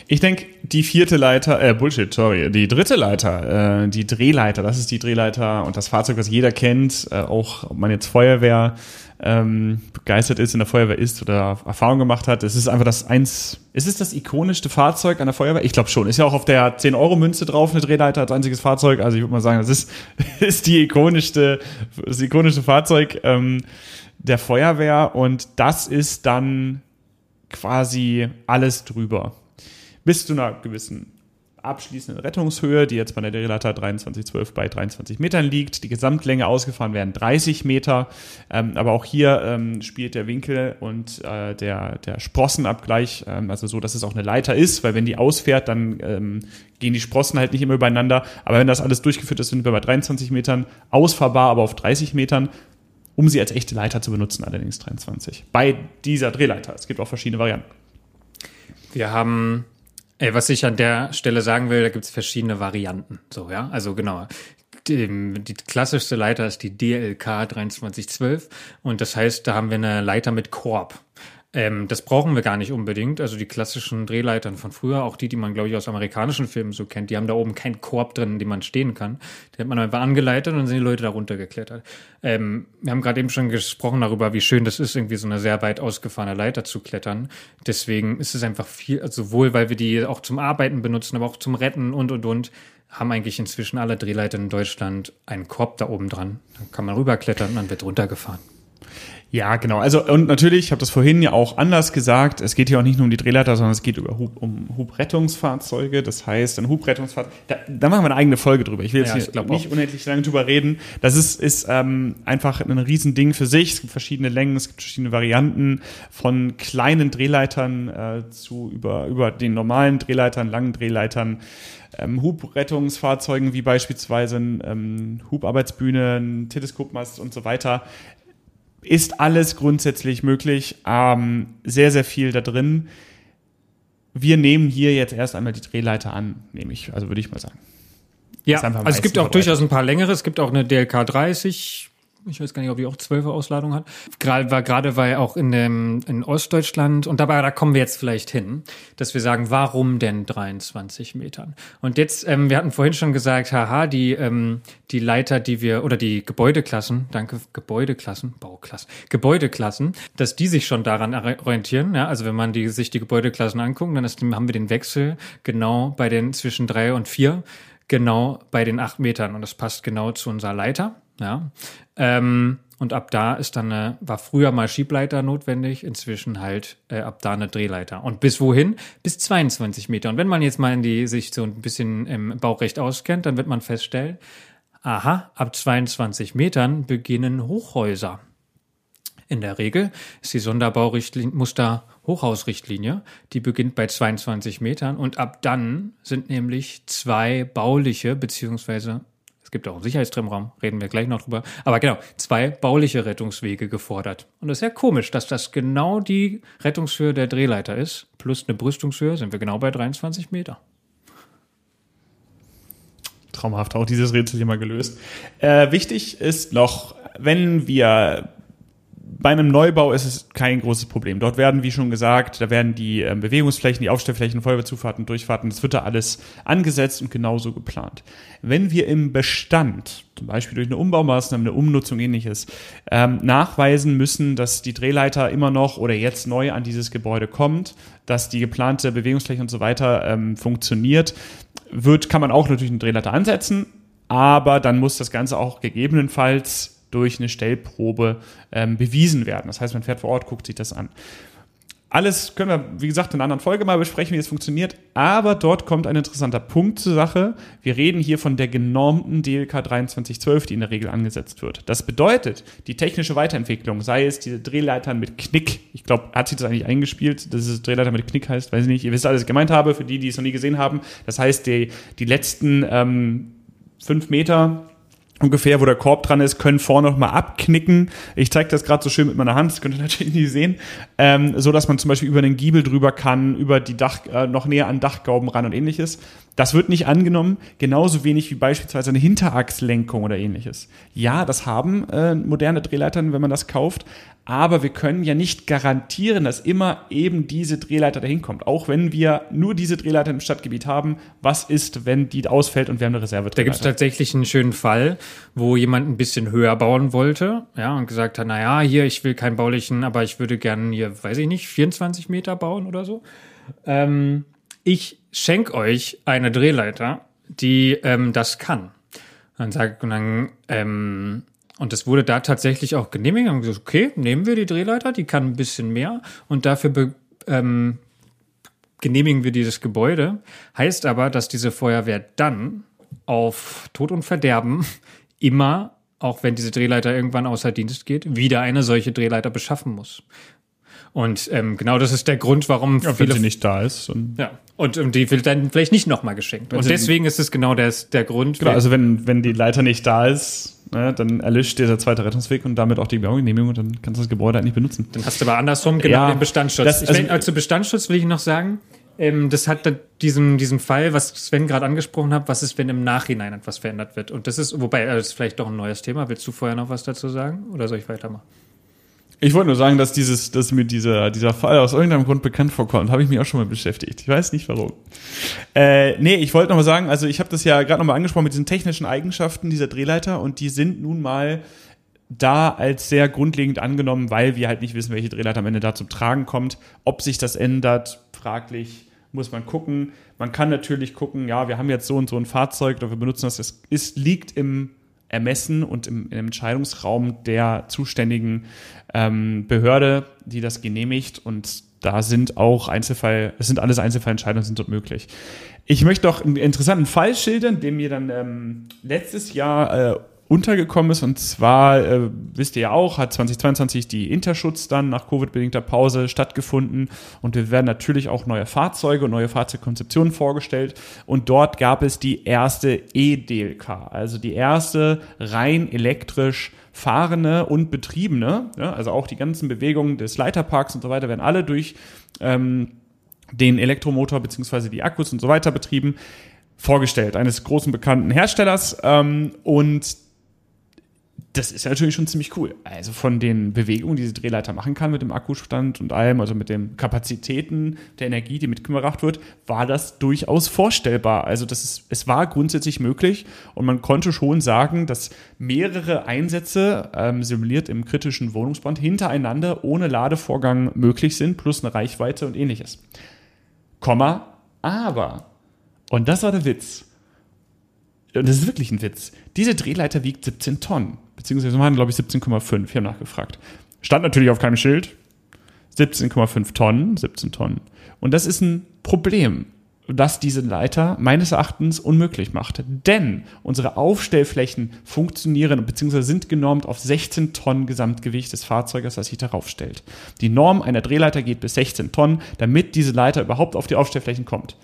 ich denke, die vierte Leiter, äh, Bullshit, sorry, die dritte Leiter, äh, die Drehleiter, das ist die Drehleiter und das Fahrzeug, das jeder kennt, äh, auch ob man jetzt Feuerwehr ähm, begeistert ist, in der Feuerwehr ist oder Erfahrung gemacht hat. Es ist einfach das eins, ist es das ikonischste Fahrzeug an der Feuerwehr? Ich glaube schon. Ist ja auch auf der 10-Euro-Münze drauf, eine Drehleiter als einziges Fahrzeug. Also ich würde mal sagen, das ist, ist die ikonischste, das ikonische Fahrzeug ähm, der Feuerwehr und das ist dann quasi alles drüber. Bis zu einer gewissen abschließenden Rettungshöhe, die jetzt bei der Derivata 2312 bei 23 Metern liegt. Die Gesamtlänge ausgefahren werden 30 Meter. Ähm, aber auch hier ähm, spielt der Winkel und äh, der, der Sprossenabgleich, ähm, also so, dass es auch eine Leiter ist, weil wenn die ausfährt, dann ähm, gehen die Sprossen halt nicht immer übereinander. Aber wenn das alles durchgeführt ist, sind wir bei 23 Metern, ausfahrbar aber auf 30 Metern um sie als echte Leiter zu benutzen, allerdings 23. Bei dieser Drehleiter. Es gibt auch verschiedene Varianten. Wir haben, ey, was ich an der Stelle sagen will, da gibt es verschiedene Varianten. So, ja, also genau. Die, die klassischste Leiter ist die DLK 2312 und das heißt, da haben wir eine Leiter mit Korb. Ähm, das brauchen wir gar nicht unbedingt. Also die klassischen Drehleitern von früher, auch die, die man, glaube ich, aus amerikanischen Filmen so kennt, die haben da oben keinen Korb drin, in dem man stehen kann. Die hat man einfach angeleitet und dann sind die Leute da runtergeklettert. Ähm, wir haben gerade eben schon gesprochen darüber, wie schön das ist, irgendwie so eine sehr weit ausgefahrene Leiter zu klettern. Deswegen ist es einfach viel, also sowohl weil wir die auch zum Arbeiten benutzen, aber auch zum Retten und und und haben eigentlich inzwischen alle Drehleiter in Deutschland einen Korb da oben dran. Da kann man rüberklettern und dann wird runtergefahren. Ja, genau. Also und natürlich, ich habe das vorhin ja auch anders gesagt, es geht hier auch nicht nur um die Drehleiter, sondern es geht über Hub, um Hubrettungsfahrzeuge. Das heißt, ein Hubrettungsfahrzeug, da, da machen wir eine eigene Folge drüber. Ich will jetzt ja, nicht auch. unendlich lange drüber reden. Das ist, ist ähm, einfach ein Riesending für sich. Es gibt verschiedene Längen, es gibt verschiedene Varianten von kleinen Drehleitern äh, zu über, über den normalen Drehleitern, langen Drehleitern. Ähm, Hubrettungsfahrzeugen wie beispielsweise ähm, Hubarbeitsbühnen, Teleskopmast und so weiter ist alles grundsätzlich möglich. Ähm, sehr, sehr viel da drin. Wir nehmen hier jetzt erst einmal die Drehleiter an, nehme ich, also würde ich mal sagen. Ja, also es gibt auch durchaus ein paar längere. Es gibt auch eine DLK 30, ich weiß gar nicht, ob die auch zwölfe Ausladung hat. Gerade war gerade weil auch in dem in Ostdeutschland und dabei da kommen wir jetzt vielleicht hin, dass wir sagen, warum denn 23 Metern? Und jetzt, ähm, wir hatten vorhin schon gesagt, haha, die ähm, die Leiter, die wir oder die Gebäudeklassen, danke Gebäudeklassen, Bauklassen, Gebäudeklassen, dass die sich schon daran orientieren. Ja, also wenn man die sich die Gebäudeklassen anguckt, dann ist, haben wir den Wechsel genau bei den zwischen drei und vier genau bei den acht Metern und das passt genau zu unserer Leiter. Ja. Ähm, und ab da ist dann eine, war früher mal Schiebleiter notwendig, inzwischen halt äh, ab da eine Drehleiter. Und bis wohin? Bis 22 Meter. Und wenn man jetzt mal in die sich so ein bisschen im Baurecht auskennt, dann wird man feststellen, aha, ab 22 Metern beginnen Hochhäuser. In der Regel ist die Sonderbaurichtlinie, Muster Hochhausrichtlinie, die beginnt bei 22 Metern und ab dann sind nämlich zwei bauliche beziehungsweise es gibt auch einen Sicherheitstrennraum, reden wir gleich noch drüber. Aber genau, zwei bauliche Rettungswege gefordert. Und das ist ja komisch, dass das genau die Rettungshöhe der Drehleiter ist. Plus eine Brüstungshöhe sind wir genau bei 23 Meter. Traumhaft, auch dieses Rätsel hier mal gelöst. Äh, wichtig ist noch, wenn wir bei einem Neubau ist es kein großes Problem. Dort werden, wie schon gesagt, da werden die äh, Bewegungsflächen, die Aufstellflächen, Feuerwehrzufahrten, Durchfahrten, das wird da alles angesetzt und genauso geplant. Wenn wir im Bestand, zum Beispiel durch eine Umbaumaßnahme, eine Umnutzung ähnliches, ähm, nachweisen müssen, dass die Drehleiter immer noch oder jetzt neu an dieses Gebäude kommt, dass die geplante Bewegungsfläche und so weiter ähm, funktioniert, wird, kann man auch natürlich eine Drehleiter ansetzen, aber dann muss das Ganze auch gegebenenfalls durch eine Stellprobe ähm, bewiesen werden. Das heißt, man fährt vor Ort, guckt sich das an. Alles können wir, wie gesagt, in einer anderen Folge mal besprechen, wie es funktioniert. Aber dort kommt ein interessanter Punkt zur Sache. Wir reden hier von der genormten DLK 2312, die in der Regel angesetzt wird. Das bedeutet, die technische Weiterentwicklung, sei es diese Drehleitern mit Knick, ich glaube, hat sich das eigentlich eingespielt, dass es Drehleiter mit Knick heißt, weiß ich nicht. Ihr wisst, alles, was ich gemeint habe, für die, die es noch nie gesehen haben. Das heißt, die, die letzten ähm, fünf Meter ungefähr, wo der Korb dran ist, können vorne noch mal abknicken. Ich zeige das gerade so schön mit meiner Hand, das könnt ihr natürlich nicht sehen, ähm, so dass man zum Beispiel über den Giebel drüber kann, über die Dach äh, noch näher an Dachgauben ran und ähnliches. Das wird nicht angenommen, genauso wenig wie beispielsweise eine Hinterachslenkung oder ähnliches. Ja, das haben äh, moderne Drehleitern, wenn man das kauft, aber wir können ja nicht garantieren, dass immer eben diese Drehleiter dahin kommt. Auch wenn wir nur diese Drehleiter im Stadtgebiet haben, was ist, wenn die ausfällt und wir haben eine Reserve? Da gibt es tatsächlich einen schönen Fall, wo jemand ein bisschen höher bauen wollte, ja, und gesagt hat, na ja, hier, ich will keinen baulichen, aber ich würde gerne hier, weiß ich nicht, 24 Meter bauen oder so. Ähm, ich schenke euch eine Drehleiter, die ähm, das kann. Dann sagt und dann ähm, und das wurde da tatsächlich auch genehmigt. Haben gesagt, okay, nehmen wir die Drehleiter, die kann ein bisschen mehr und dafür be, ähm, genehmigen wir dieses Gebäude. Heißt aber, dass diese Feuerwehr dann auf Tod und Verderben immer, auch wenn diese Drehleiter irgendwann außer Dienst geht, wieder eine solche Drehleiter beschaffen muss. Und ähm, genau das ist der Grund, warum ja, viele, wenn sie nicht da ist. Und ja. Und, und die wird dann vielleicht nicht nochmal geschenkt. Und deswegen ist es genau der, der Grund. Genau, also wenn, wenn die Leiter nicht da ist, ne, dann erlischt dieser zweite Rettungsweg und damit auch die Baugenehmigung und dann kannst du das Gebäude eigentlich benutzen. Dann hast du aber andersrum genau ja, den Bestandsschutz. Das, also, will, also Bestandsschutz will ich noch sagen, ähm, das hat diesen, diesen Fall, was Sven gerade angesprochen hat, was ist, wenn im Nachhinein etwas verändert wird? Und das ist, wobei, das ist vielleicht doch ein neues Thema. Willst du vorher noch was dazu sagen oder soll ich weitermachen? Ich wollte nur sagen, dass dieses, dass mir dieser, dieser Fall aus irgendeinem Grund bekannt vorkommt. Habe ich mich auch schon mal beschäftigt. Ich weiß nicht warum. Äh, nee, ich wollte noch mal sagen, also ich habe das ja gerade noch mal angesprochen mit diesen technischen Eigenschaften dieser Drehleiter und die sind nun mal da als sehr grundlegend angenommen, weil wir halt nicht wissen, welche Drehleiter am Ende da zum Tragen kommt. Ob sich das ändert, fraglich, muss man gucken. Man kann natürlich gucken, ja, wir haben jetzt so und so ein Fahrzeug, oder wir benutzen das, es ist, liegt im Ermessen und im, im Entscheidungsraum der zuständigen ähm, Behörde, die das genehmigt. Und da sind auch Einzelfall, es sind alles Einzelfallentscheidungen sind dort möglich. Ich möchte noch einen interessanten Fall schildern, den mir dann ähm, letztes Jahr äh, untergekommen ist. Und zwar, äh, wisst ihr ja auch, hat 2022 die Interschutz dann nach Covid-bedingter Pause stattgefunden. Und wir werden natürlich auch neue Fahrzeuge und neue Fahrzeugkonzeptionen vorgestellt. Und dort gab es die erste E-DLK, also die erste rein elektrisch fahrende und betriebene, ja, also auch die ganzen Bewegungen des Leiterparks und so weiter werden alle durch ähm, den Elektromotor beziehungsweise die Akkus und so weiter betrieben vorgestellt, eines großen bekannten Herstellers. Ähm, und das ist natürlich schon ziemlich cool. Also von den Bewegungen, die diese Drehleiter machen kann mit dem Akkustand und allem, also mit den Kapazitäten der Energie, die mitgebracht wird, war das durchaus vorstellbar. Also das ist, es war grundsätzlich möglich und man konnte schon sagen, dass mehrere Einsätze ähm, simuliert im kritischen Wohnungsbrand hintereinander ohne Ladevorgang möglich sind, plus eine Reichweite und ähnliches. Komma, aber, und das war der Witz, und das ist wirklich ein Witz, diese Drehleiter wiegt 17 Tonnen beziehungsweise waren, glaube ich, 17,5. Ich habe nachgefragt. Stand natürlich auf keinem Schild. 17,5 Tonnen, 17 Tonnen. Und das ist ein Problem, das diese Leiter meines Erachtens unmöglich macht. Denn unsere Aufstellflächen funktionieren bzw. sind genormt auf 16 Tonnen Gesamtgewicht des Fahrzeuges, das sich darauf stellt. Die Norm einer Drehleiter geht bis 16 Tonnen, damit diese Leiter überhaupt auf die Aufstellflächen kommt.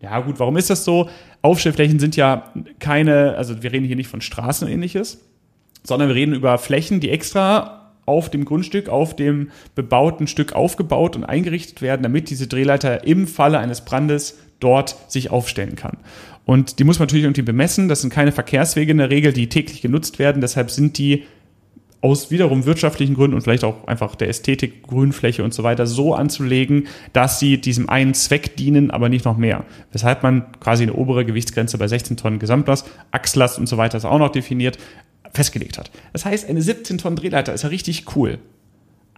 Ja gut, warum ist das so? Aufstellflächen sind ja keine, also wir reden hier nicht von Straßen und ähnliches, sondern wir reden über Flächen, die extra auf dem Grundstück, auf dem bebauten Stück aufgebaut und eingerichtet werden, damit diese Drehleiter im Falle eines Brandes dort sich aufstellen kann. Und die muss man natürlich irgendwie bemessen. Das sind keine Verkehrswege in der Regel, die täglich genutzt werden. Deshalb sind die aus wiederum wirtschaftlichen Gründen und vielleicht auch einfach der Ästhetik, Grünfläche und so weiter so anzulegen, dass sie diesem einen Zweck dienen, aber nicht noch mehr. Weshalb man quasi eine obere Gewichtsgrenze bei 16 Tonnen Gesamtlast, Achslast und so weiter ist auch noch definiert festgelegt hat. Das heißt, eine 17 Tonnen Drehleiter ist ja richtig cool.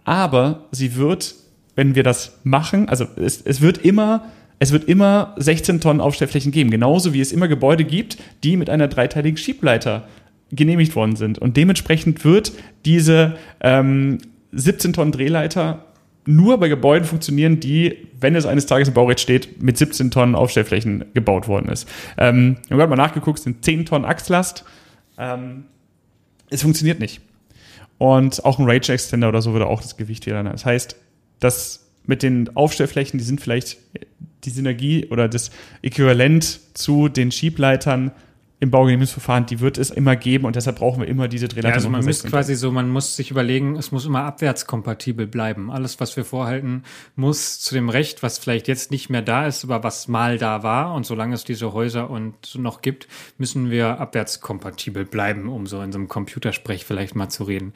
Aber sie wird, wenn wir das machen, also es, es wird immer es wird immer 16 Tonnen Aufstellflächen geben, genauso wie es immer Gebäude gibt, die mit einer dreiteiligen Schiebleiter genehmigt worden sind. Und dementsprechend wird diese ähm, 17 Tonnen Drehleiter nur bei Gebäuden funktionieren, die, wenn es eines Tages im Baurecht steht, mit 17 Tonnen Aufstellflächen gebaut worden ist. Ähm, wir haben gerade mal nachgeguckt, sind 10 Tonnen Achslast. Ähm, es funktioniert nicht. Und auch ein Rage Extender oder so würde auch das Gewicht wieder. Das heißt, das mit den Aufstellflächen, die sind vielleicht die Synergie oder das Äquivalent zu den Schiebleitern im Baugenehmigungsverfahren, die wird es immer geben und deshalb brauchen wir immer diese Drehleiter. Ja, also man muss quasi so, man muss sich überlegen, es muss immer abwärtskompatibel bleiben. Alles, was wir vorhalten, muss zu dem Recht, was vielleicht jetzt nicht mehr da ist, aber was mal da war und solange es diese Häuser und noch gibt, müssen wir abwärtskompatibel bleiben, um so in so einem Computersprech vielleicht mal zu reden.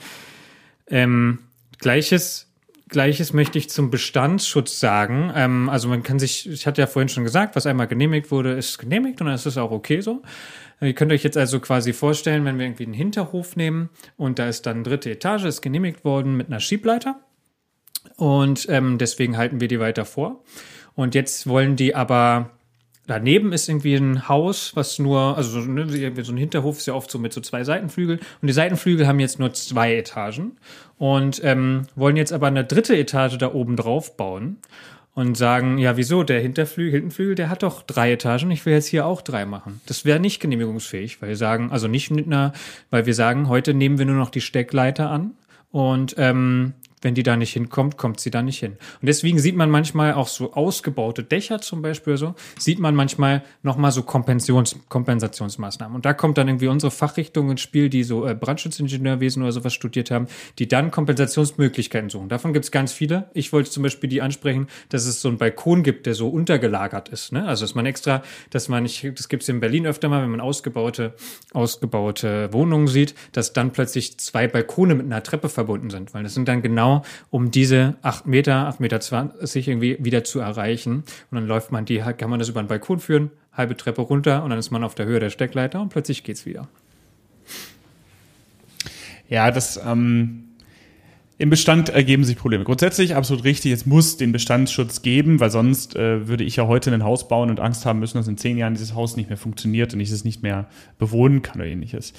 Ähm, Gleiches Gleiches möchte ich zum Bestandsschutz sagen. Ähm, also man kann sich, ich hatte ja vorhin schon gesagt, was einmal genehmigt wurde, ist genehmigt und dann ist es auch okay so. Ihr könnt euch jetzt also quasi vorstellen, wenn wir irgendwie einen Hinterhof nehmen und da ist dann dritte Etage, ist genehmigt worden mit einer Schiebleiter und ähm, deswegen halten wir die weiter vor. Und jetzt wollen die aber Daneben ist irgendwie ein Haus, was nur, also ne, so ein Hinterhof ist ja oft so mit so zwei Seitenflügeln. Und die Seitenflügel haben jetzt nur zwei Etagen und ähm, wollen jetzt aber eine dritte Etage da oben drauf bauen und sagen, ja, wieso, der Hinterflügel, Hintenflügel, der hat doch drei Etagen, ich will jetzt hier auch drei machen. Das wäre nicht genehmigungsfähig, weil wir sagen, also nicht mit einer, weil wir sagen, heute nehmen wir nur noch die Steckleiter an und ähm, wenn die da nicht hinkommt, kommt sie da nicht hin. Und deswegen sieht man manchmal auch so ausgebaute Dächer zum Beispiel so, sieht man manchmal nochmal so Kompensations Kompensationsmaßnahmen. Und da kommt dann irgendwie unsere Fachrichtung ins Spiel, die so äh, Brandschutzingenieurwesen oder sowas studiert haben, die dann Kompensationsmöglichkeiten suchen. Davon gibt es ganz viele. Ich wollte zum Beispiel die ansprechen, dass es so einen Balkon gibt, der so untergelagert ist. Ne? Also dass man extra, dass man nicht, das gibt es in Berlin öfter mal, wenn man ausgebaute, ausgebaute Wohnungen sieht, dass dann plötzlich zwei Balkone mit einer Treppe verbunden sind. Weil das sind dann genau um diese acht Meter, acht Meter zwanzig irgendwie wieder zu erreichen. Und dann läuft man die, kann man das über den Balkon führen, halbe Treppe runter und dann ist man auf der Höhe der Steckleiter und plötzlich geht's wieder. Ja, das ähm, im Bestand ergeben sich Probleme. Grundsätzlich absolut richtig, es muss den Bestandsschutz geben, weil sonst äh, würde ich ja heute ein Haus bauen und Angst haben müssen, dass in zehn Jahren dieses Haus nicht mehr funktioniert und ich es nicht mehr bewohnen kann oder ähnliches.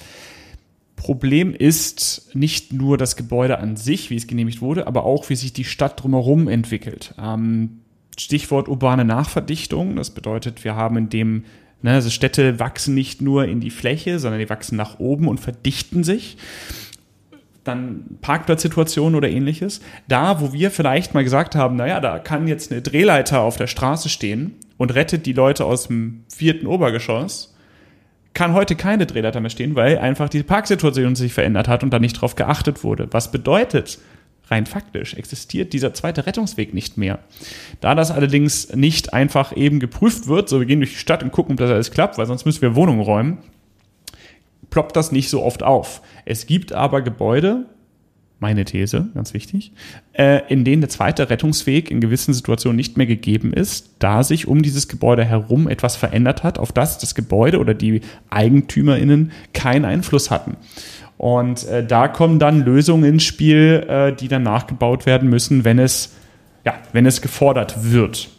Problem ist nicht nur das Gebäude an sich, wie es genehmigt wurde, aber auch, wie sich die Stadt drumherum entwickelt. Ähm, Stichwort urbane Nachverdichtung. Das bedeutet, wir haben in dem, ne, also Städte wachsen nicht nur in die Fläche, sondern die wachsen nach oben und verdichten sich. Dann Parkplatzsituationen oder ähnliches. Da, wo wir vielleicht mal gesagt haben, naja, da kann jetzt eine Drehleiter auf der Straße stehen und rettet die Leute aus dem vierten Obergeschoss kann heute keine Drehleiter mehr stehen, weil einfach die Parksituation sich verändert hat und da nicht drauf geachtet wurde. Was bedeutet, rein faktisch existiert dieser zweite Rettungsweg nicht mehr. Da das allerdings nicht einfach eben geprüft wird, so wir gehen durch die Stadt und gucken, ob das alles klappt, weil sonst müssen wir Wohnungen räumen, ploppt das nicht so oft auf. Es gibt aber Gebäude, meine These, ganz wichtig, äh, in denen der zweite Rettungsweg in gewissen Situationen nicht mehr gegeben ist, da sich um dieses Gebäude herum etwas verändert hat, auf das das Gebäude oder die EigentümerInnen keinen Einfluss hatten. Und äh, da kommen dann Lösungen ins Spiel, äh, die dann nachgebaut werden müssen, wenn es, ja, wenn es gefordert wird.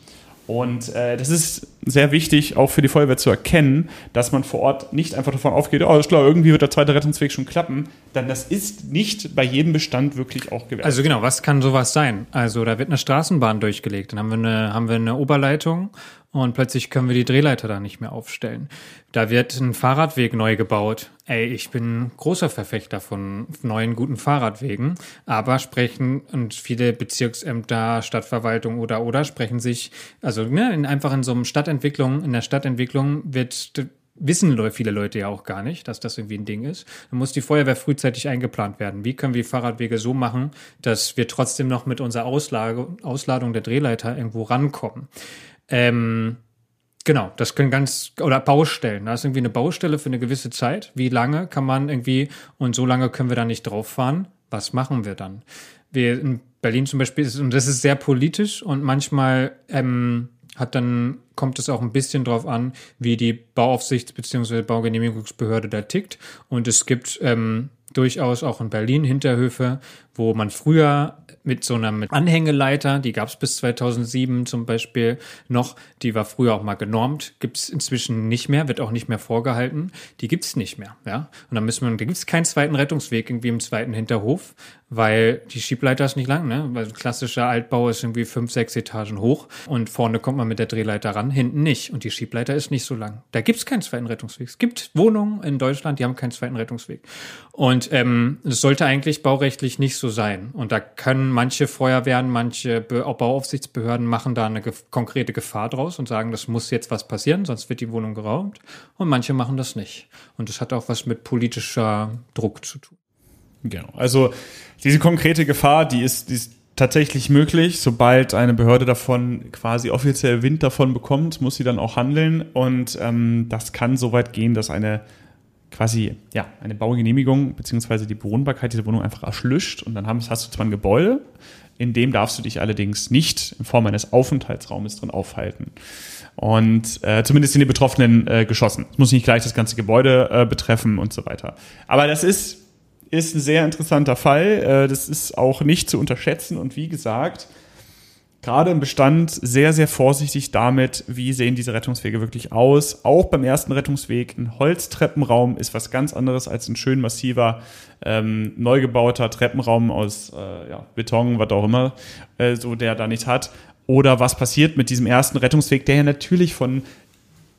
Und äh, das ist sehr wichtig, auch für die Feuerwehr zu erkennen, dass man vor Ort nicht einfach davon aufgeht, oh, ist klar, irgendwie wird der zweite Rettungsweg schon klappen, denn das ist nicht bei jedem Bestand wirklich auch gewährleistet. Also genau, was kann sowas sein? Also da wird eine Straßenbahn durchgelegt, dann haben wir eine, haben wir eine Oberleitung und plötzlich können wir die Drehleiter da nicht mehr aufstellen. Da wird ein Fahrradweg neu gebaut. Ey, ich bin großer Verfechter von neuen guten Fahrradwegen, aber sprechen und viele Bezirksämter, Stadtverwaltung oder oder sprechen sich, also ne, in, einfach in so einem Stadtentwicklung, in der Stadtentwicklung wird wissen viele Leute ja auch gar nicht, dass das irgendwie ein Ding ist. Dann muss die Feuerwehr frühzeitig eingeplant werden. Wie können wir Fahrradwege so machen, dass wir trotzdem noch mit unserer Auslage, Ausladung der Drehleiter irgendwo rankommen? Ähm, genau, das können ganz, oder Baustellen. Da ist irgendwie eine Baustelle für eine gewisse Zeit. Wie lange kann man irgendwie, und so lange können wir da nicht drauf fahren? Was machen wir dann? Wir in Berlin zum Beispiel, und das ist sehr politisch und manchmal ähm, hat dann, kommt es auch ein bisschen drauf an, wie die Bauaufsichts- bzw. Baugenehmigungsbehörde da tickt. Und es gibt ähm, durchaus auch in Berlin Hinterhöfe, wo man früher mit so einer mit Anhängeleiter, die gab es bis 2007 zum Beispiel noch, die war früher auch mal genormt, gibt es inzwischen nicht mehr, wird auch nicht mehr vorgehalten, die gibt es nicht mehr, ja. Und dann müssen wir, da gibt es keinen zweiten Rettungsweg irgendwie im zweiten Hinterhof, weil die Schiebleiter ist nicht lang, ne? Weil klassischer Altbau ist irgendwie fünf, sechs Etagen hoch und vorne kommt man mit der Drehleiter ran, hinten nicht. Und die Schiebleiter ist nicht so lang. Da gibt es keinen zweiten Rettungsweg. Es gibt Wohnungen in Deutschland, die haben keinen zweiten Rettungsweg. Und ähm, es sollte eigentlich baurechtlich nicht so sein. Und da können manche Feuerwehren, manche Bauaufsichtsbehörden machen da eine ge konkrete Gefahr draus und sagen, das muss jetzt was passieren, sonst wird die Wohnung geraubt. Und manche machen das nicht. Und das hat auch was mit politischer Druck zu tun. Genau. Also diese konkrete Gefahr, die ist, die ist tatsächlich möglich. Sobald eine Behörde davon quasi offiziell Wind davon bekommt, muss sie dann auch handeln. Und ähm, das kann so weit gehen, dass eine quasi ja eine Baugenehmigung beziehungsweise die Bewohnbarkeit dieser Wohnung einfach erschlüscht und dann hast du zwar ein Gebäude, in dem darfst du dich allerdings nicht in Form eines Aufenthaltsraumes drin aufhalten. Und äh, zumindest in die betroffenen äh, Geschossen. Es muss nicht gleich das ganze Gebäude äh, betreffen und so weiter. Aber das ist ist ein sehr interessanter Fall. Äh, das ist auch nicht zu unterschätzen. Und wie gesagt, gerade im Bestand sehr, sehr vorsichtig damit, wie sehen diese Rettungswege wirklich aus. Auch beim ersten Rettungsweg, ein Holztreppenraum ist was ganz anderes als ein schön massiver, ähm, neu gebauter Treppenraum aus äh, ja, Beton, was auch immer, äh, so der da nicht hat. Oder was passiert mit diesem ersten Rettungsweg, der ja natürlich von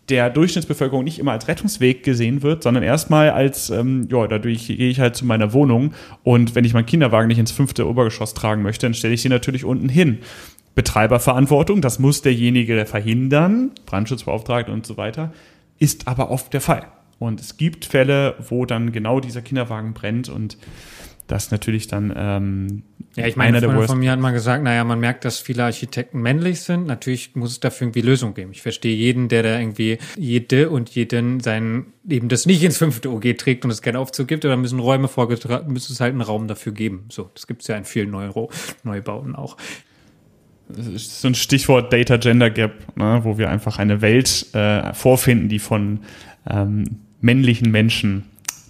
der Durchschnittsbevölkerung nicht immer als Rettungsweg gesehen wird, sondern erstmal als, ähm, ja, dadurch gehe ich halt zu meiner Wohnung und wenn ich meinen Kinderwagen nicht ins fünfte Obergeschoss tragen möchte, dann stelle ich sie natürlich unten hin. Betreiberverantwortung, das muss derjenige verhindern, Brandschutzbeauftragte und so weiter, ist aber oft der Fall. Und es gibt Fälle, wo dann genau dieser Kinderwagen brennt und das natürlich dann ähm, ja, ich meine, einer von mir hat mal gesagt, naja, man merkt, dass viele Architekten männlich sind. Natürlich muss es dafür irgendwie Lösungen geben. Ich verstehe jeden, der da irgendwie jede und jeden sein eben das nicht ins fünfte OG trägt und es keinen Aufzug gibt, oder müssen Räume vorgetragen, müsste es halt einen Raum dafür geben. So, das gibt es ja in vielen Neuro Neubauten auch. Das ist so ein Stichwort Data Gender Gap, ne, wo wir einfach eine Welt äh, vorfinden, die von ähm, männlichen Menschen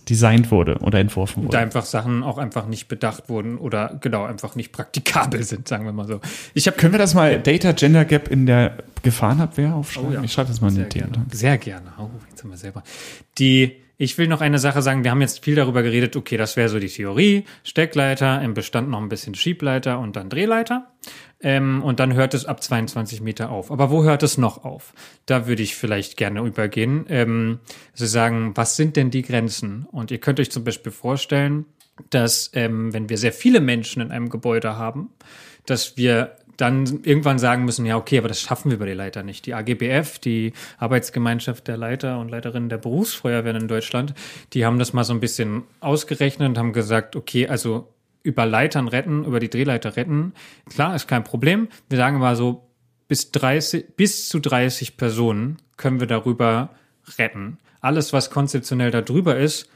designt wurde oder entworfen wurde. Da einfach Sachen auch einfach nicht bedacht wurden oder genau einfach nicht praktikabel sind, sagen wir mal so. Ich hab, Können wir das mal Data Gender Gap in der Gefahrenabwehr aufschreiben? Oh ja. Ich schreibe das mal in den Themen. Sehr gerne. Oh, jetzt haben wir selber. Die ich will noch eine Sache sagen. Wir haben jetzt viel darüber geredet. Okay, das wäre so die Theorie. Steckleiter, im Bestand noch ein bisschen Schiebleiter und dann Drehleiter. Ähm, und dann hört es ab 22 Meter auf. Aber wo hört es noch auf? Da würde ich vielleicht gerne übergehen. Ähm, Sie sagen, was sind denn die Grenzen? Und ihr könnt euch zum Beispiel vorstellen, dass ähm, wenn wir sehr viele Menschen in einem Gebäude haben, dass wir dann irgendwann sagen müssen, ja, okay, aber das schaffen wir bei der Leiter nicht. Die AGBF, die Arbeitsgemeinschaft der Leiter und Leiterinnen der Berufsfeuerwehren in Deutschland, die haben das mal so ein bisschen ausgerechnet und haben gesagt, okay, also über Leitern retten, über die Drehleiter retten, klar, ist kein Problem. Wir sagen mal so, bis 30, bis zu 30 Personen können wir darüber retten. Alles, was konzeptionell darüber ist,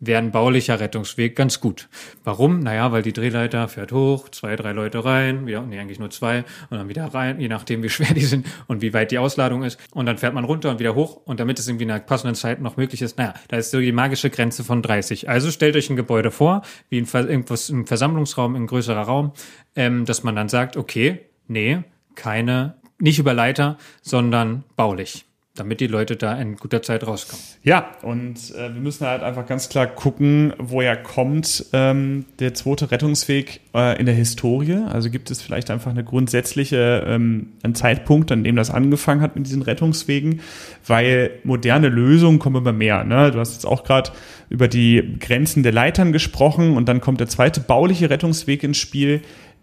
wäre ein baulicher Rettungsweg ganz gut. Warum? Naja, weil die Drehleiter fährt hoch, zwei, drei Leute rein, wieder, nee, eigentlich nur zwei, und dann wieder rein, je nachdem, wie schwer die sind und wie weit die Ausladung ist. Und dann fährt man runter und wieder hoch. Und damit es irgendwie in einer passenden Zeit noch möglich ist, naja, da ist so die magische Grenze von 30. Also stellt euch ein Gebäude vor, wie ein Ver irgendwas im Versammlungsraum, ein größerer Raum, ähm, dass man dann sagt, okay, nee, keine, nicht über Leiter, sondern baulich damit die Leute da in guter Zeit rauskommen. Ja, und äh, wir müssen halt einfach ganz klar gucken, woher kommt ähm, der zweite Rettungsweg äh, in der Historie. Also gibt es vielleicht einfach eine grundsätzliche, ähm, einen Zeitpunkt, an dem das angefangen hat mit diesen Rettungswegen, weil moderne Lösungen kommen immer mehr. Ne? Du hast jetzt auch gerade über die Grenzen der Leitern gesprochen und dann kommt der zweite bauliche Rettungsweg ins Spiel,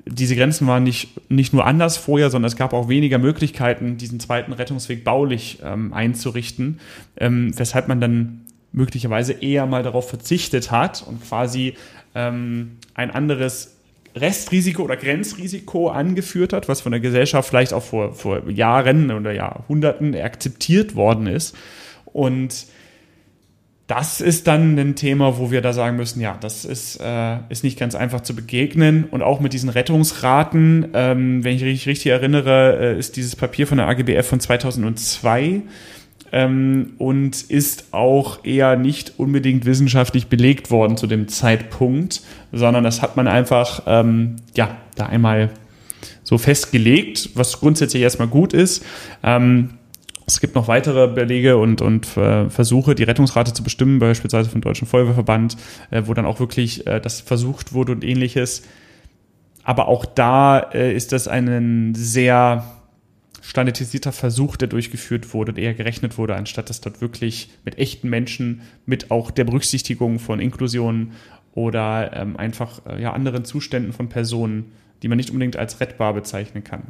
diese Grenzen waren nicht, nicht nur anders vorher, sondern es gab auch weniger Möglichkeiten, diesen zweiten Rettungsweg baulich ähm, einzurichten, ähm, weshalb man dann möglicherweise eher mal darauf verzichtet hat und quasi ähm, ein anderes Restrisiko oder Grenzrisiko angeführt hat, was von der Gesellschaft vielleicht auch vor, vor Jahren oder Jahrhunderten akzeptiert worden ist. Und das ist dann ein Thema, wo wir da sagen müssen, ja, das ist, äh, ist nicht ganz einfach zu begegnen. Und auch mit diesen Rettungsraten, ähm, wenn ich mich richtig erinnere, äh, ist dieses Papier von der AGBF von 2002 ähm, und ist auch eher nicht unbedingt wissenschaftlich belegt worden zu dem Zeitpunkt, sondern das hat man einfach, ähm, ja, da einmal so festgelegt, was grundsätzlich erstmal gut ist. Ähm, es gibt noch weitere Belege und, und äh, Versuche, die Rettungsrate zu bestimmen, beispielsweise vom Deutschen Feuerwehrverband, äh, wo dann auch wirklich äh, das versucht wurde und ähnliches. Aber auch da äh, ist das ein sehr standardisierter Versuch, der durchgeführt wurde und eher gerechnet wurde, anstatt dass dort wirklich mit echten Menschen, mit auch der Berücksichtigung von Inklusion oder ähm, einfach äh, ja, anderen Zuständen von Personen, die man nicht unbedingt als rettbar bezeichnen kann,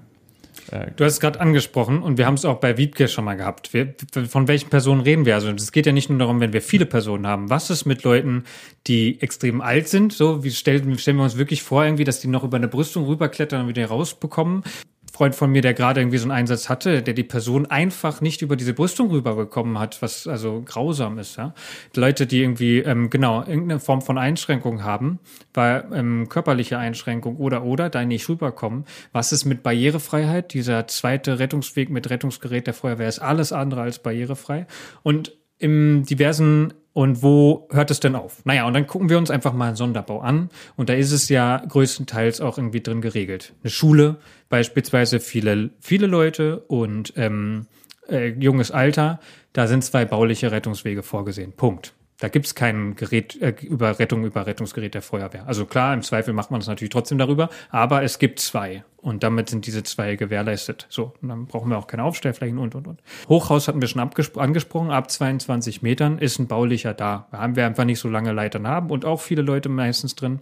du hast es gerade angesprochen und wir haben es auch bei Wiebke schon mal gehabt. Wir, von welchen Personen reden wir? Also es geht ja nicht nur darum, wenn wir viele Personen haben. Was ist mit Leuten, die extrem alt sind? So, wie stellen, stellen wir uns wirklich vor, irgendwie, dass die noch über eine Brüstung rüberklettern und wieder rausbekommen? Freund von mir, der gerade irgendwie so einen Einsatz hatte, der die Person einfach nicht über diese Brüstung rüberbekommen hat, was also grausam ist. Ja? Leute, die irgendwie ähm, genau irgendeine Form von Einschränkung haben, bei ähm, körperliche Einschränkung oder oder da nicht rüberkommen. Was ist mit Barrierefreiheit? Dieser zweite Rettungsweg mit Rettungsgerät der Feuerwehr ist alles andere als barrierefrei. Und im diversen und wo hört es denn auf? Naja, und dann gucken wir uns einfach mal einen Sonderbau an. Und da ist es ja größtenteils auch irgendwie drin geregelt. Eine Schule, beispielsweise viele, viele Leute und ähm, äh, junges Alter, da sind zwei bauliche Rettungswege vorgesehen. Punkt. Da gibt's kein Gerät äh, über Rettung über Rettungsgerät der Feuerwehr. Also klar, im Zweifel macht man es natürlich trotzdem darüber, aber es gibt zwei und damit sind diese zwei gewährleistet. So, und dann brauchen wir auch keine Aufstellflächen und und und. Hochhaus hatten wir schon angesprochen, ab 22 Metern ist ein baulicher da. Da haben wir einfach nicht so lange Leitern haben und auch viele Leute meistens drin.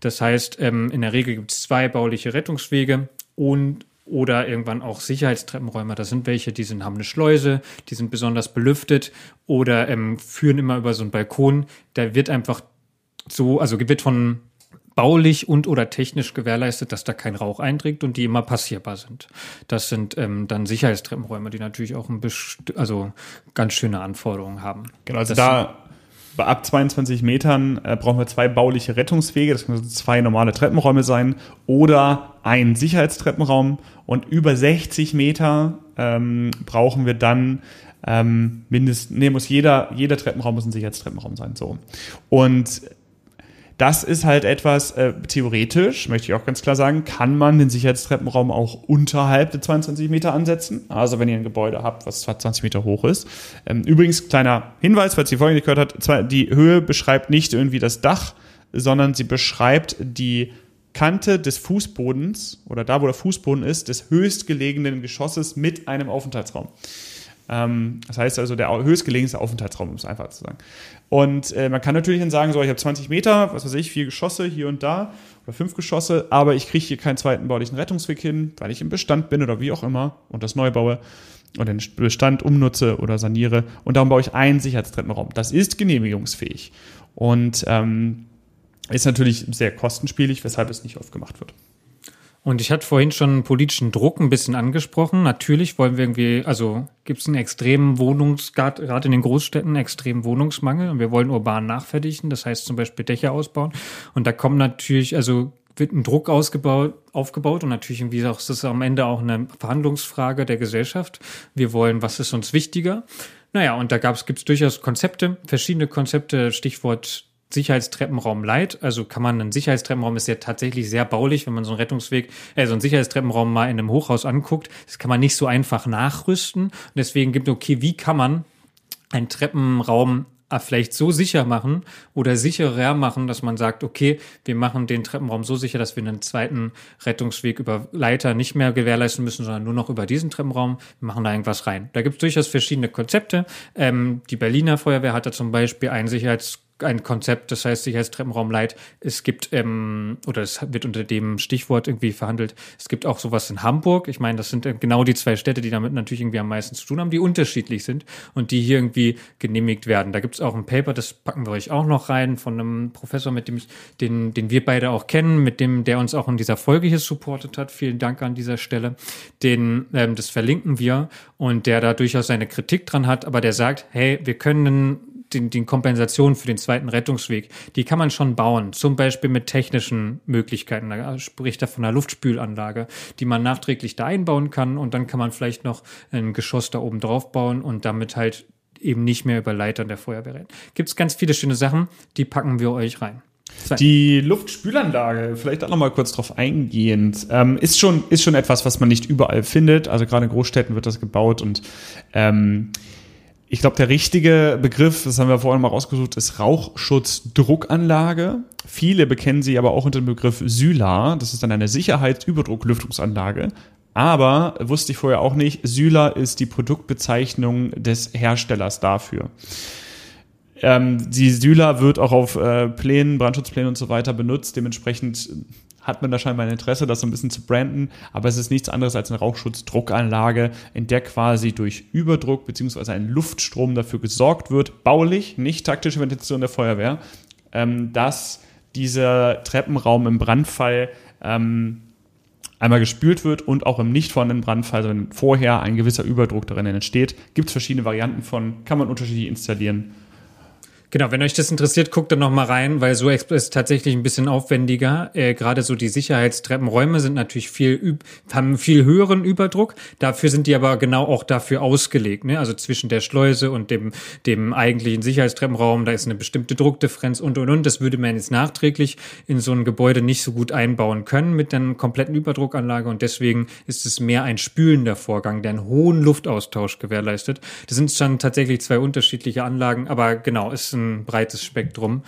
Das heißt, ähm, in der Regel gibt's zwei bauliche Rettungswege und oder irgendwann auch Sicherheitstreppenräume. Das sind welche, die sind, haben eine Schleuse, die sind besonders belüftet oder ähm, führen immer über so einen Balkon. Da wird einfach so, also wird von baulich und oder technisch gewährleistet, dass da kein Rauch eindringt und die immer passierbar sind. Das sind ähm, dann Sicherheitstreppenräume, die natürlich auch ein also ganz schöne Anforderungen haben. Genau, also das da ab 22 Metern äh, brauchen wir zwei bauliche Rettungswege, das können zwei normale Treppenräume sein oder ein Sicherheitstreppenraum und über 60 Meter ähm, brauchen wir dann ähm, mindestens, nee, muss jeder, jeder Treppenraum muss ein Sicherheitstreppenraum sein, so. Und das ist halt etwas, äh, theoretisch, möchte ich auch ganz klar sagen, kann man den Sicherheitstreppenraum auch unterhalb der 22 Meter ansetzen. Also wenn ihr ein Gebäude habt, was 20 Meter hoch ist. Ähm, übrigens, kleiner Hinweis, falls ihr vorhin gehört habt, die Höhe beschreibt nicht irgendwie das Dach, sondern sie beschreibt die Kante des Fußbodens oder da, wo der Fußboden ist, des höchstgelegenen Geschosses mit einem Aufenthaltsraum. Ähm, das heißt also der höchstgelegenste Aufenthaltsraum, um es einfach zu sagen. Und äh, man kann natürlich dann sagen, so, ich habe 20 Meter, was weiß ich, vier Geschosse hier und da oder fünf Geschosse, aber ich kriege hier keinen zweiten baulichen Rettungsweg hin, weil ich im Bestand bin oder wie auch immer und das neu baue und den Bestand umnutze oder saniere und darum baue ich einen Sicherheitstreppenraum. Das ist genehmigungsfähig und ähm, ist natürlich sehr kostenspielig, weshalb es nicht oft gemacht wird. Und ich hatte vorhin schon politischen Druck ein bisschen angesprochen. Natürlich wollen wir irgendwie, also gibt es einen extremen Wohnungs, gerade in den Großstädten, extremen Wohnungsmangel und wir wollen urban nachverdichten, das heißt zum Beispiel Dächer ausbauen. Und da kommen natürlich, also wird ein Druck ausgebaut, aufgebaut und natürlich irgendwie auch, ist das am Ende auch eine Verhandlungsfrage der Gesellschaft. Wir wollen, was ist uns wichtiger? Naja, und da gibt es durchaus Konzepte, verschiedene Konzepte, Stichwort Sicherheitstreppenraum Light. Also kann man, ein Sicherheitstreppenraum ist ja tatsächlich sehr baulich, wenn man so einen Rettungsweg, äh, so einen Sicherheitstreppenraum mal in einem Hochhaus anguckt. Das kann man nicht so einfach nachrüsten. Und deswegen gibt, okay, wie kann man einen Treppenraum äh, vielleicht so sicher machen oder sicherer machen, dass man sagt, okay, wir machen den Treppenraum so sicher, dass wir einen zweiten Rettungsweg über Leiter nicht mehr gewährleisten müssen, sondern nur noch über diesen Treppenraum. Wir machen da irgendwas rein. Da gibt es durchaus verschiedene Konzepte. Ähm, die Berliner Feuerwehr hat da zum Beispiel ein Sicherheits ein Konzept, das heißt Sicherheitstreppenraum Light. Es gibt, ähm, oder es wird unter dem Stichwort irgendwie verhandelt, es gibt auch sowas in Hamburg. Ich meine, das sind genau die zwei Städte, die damit natürlich irgendwie am meisten zu tun haben, die unterschiedlich sind und die hier irgendwie genehmigt werden. Da gibt es auch ein Paper, das packen wir euch auch noch rein, von einem Professor, mit dem ich, den, den wir beide auch kennen, mit dem, der uns auch in dieser Folge hier supportet hat. Vielen Dank an dieser Stelle. Den, ähm, das verlinken wir und der da durchaus seine Kritik dran hat, aber der sagt, hey, wir können den, den Kompensationen für den zweiten Rettungsweg, die kann man schon bauen. Zum Beispiel mit technischen Möglichkeiten. Da spricht er von einer Luftspülanlage, die man nachträglich da einbauen kann und dann kann man vielleicht noch ein Geschoss da oben drauf bauen und damit halt eben nicht mehr über Leitern der Feuerwehr rennen. Gibt es ganz viele schöne Sachen, die packen wir euch rein. Die Luftspülanlage, vielleicht auch noch mal kurz drauf eingehend, ähm, ist schon ist schon etwas, was man nicht überall findet. Also gerade in Großstädten wird das gebaut und ähm, ich glaube, der richtige Begriff, das haben wir vorhin mal rausgesucht, ist Rauchschutzdruckanlage. Viele bekennen sie aber auch unter dem Begriff Syla. Das ist dann eine Sicherheitsüberdrucklüftungsanlage. Aber wusste ich vorher auch nicht, Syla ist die Produktbezeichnung des Herstellers dafür. Ähm, die Syla wird auch auf äh, Plänen, Brandschutzplänen und so weiter benutzt. Dementsprechend hat man da scheinbar ein Interesse, das so ein bisschen zu branden, aber es ist nichts anderes als eine Rauchschutzdruckanlage, in der quasi durch Überdruck beziehungsweise ein Luftstrom dafür gesorgt wird, baulich, nicht taktische Ventilation der Feuerwehr, ähm, dass dieser Treppenraum im Brandfall ähm, einmal gespült wird und auch im nicht vorhandenen Brandfall, wenn vorher ein gewisser Überdruck darin entsteht, gibt es verschiedene Varianten von, kann man unterschiedlich installieren Genau, wenn euch das interessiert, guckt da noch mal rein, weil so ist tatsächlich ein bisschen aufwendiger. Äh, Gerade so die Sicherheitstreppenräume sind natürlich viel haben viel höheren Überdruck. Dafür sind die aber genau auch dafür ausgelegt. Ne? Also zwischen der Schleuse und dem dem eigentlichen Sicherheitstreppenraum, da ist eine bestimmte Druckdifferenz und und und. Das würde man jetzt nachträglich in so ein Gebäude nicht so gut einbauen können mit einer kompletten Überdruckanlage und deswegen ist es mehr ein spülender Vorgang, der einen hohen Luftaustausch gewährleistet. Das sind schon tatsächlich zwei unterschiedliche Anlagen, aber genau, ist ein ein breites Spektrum.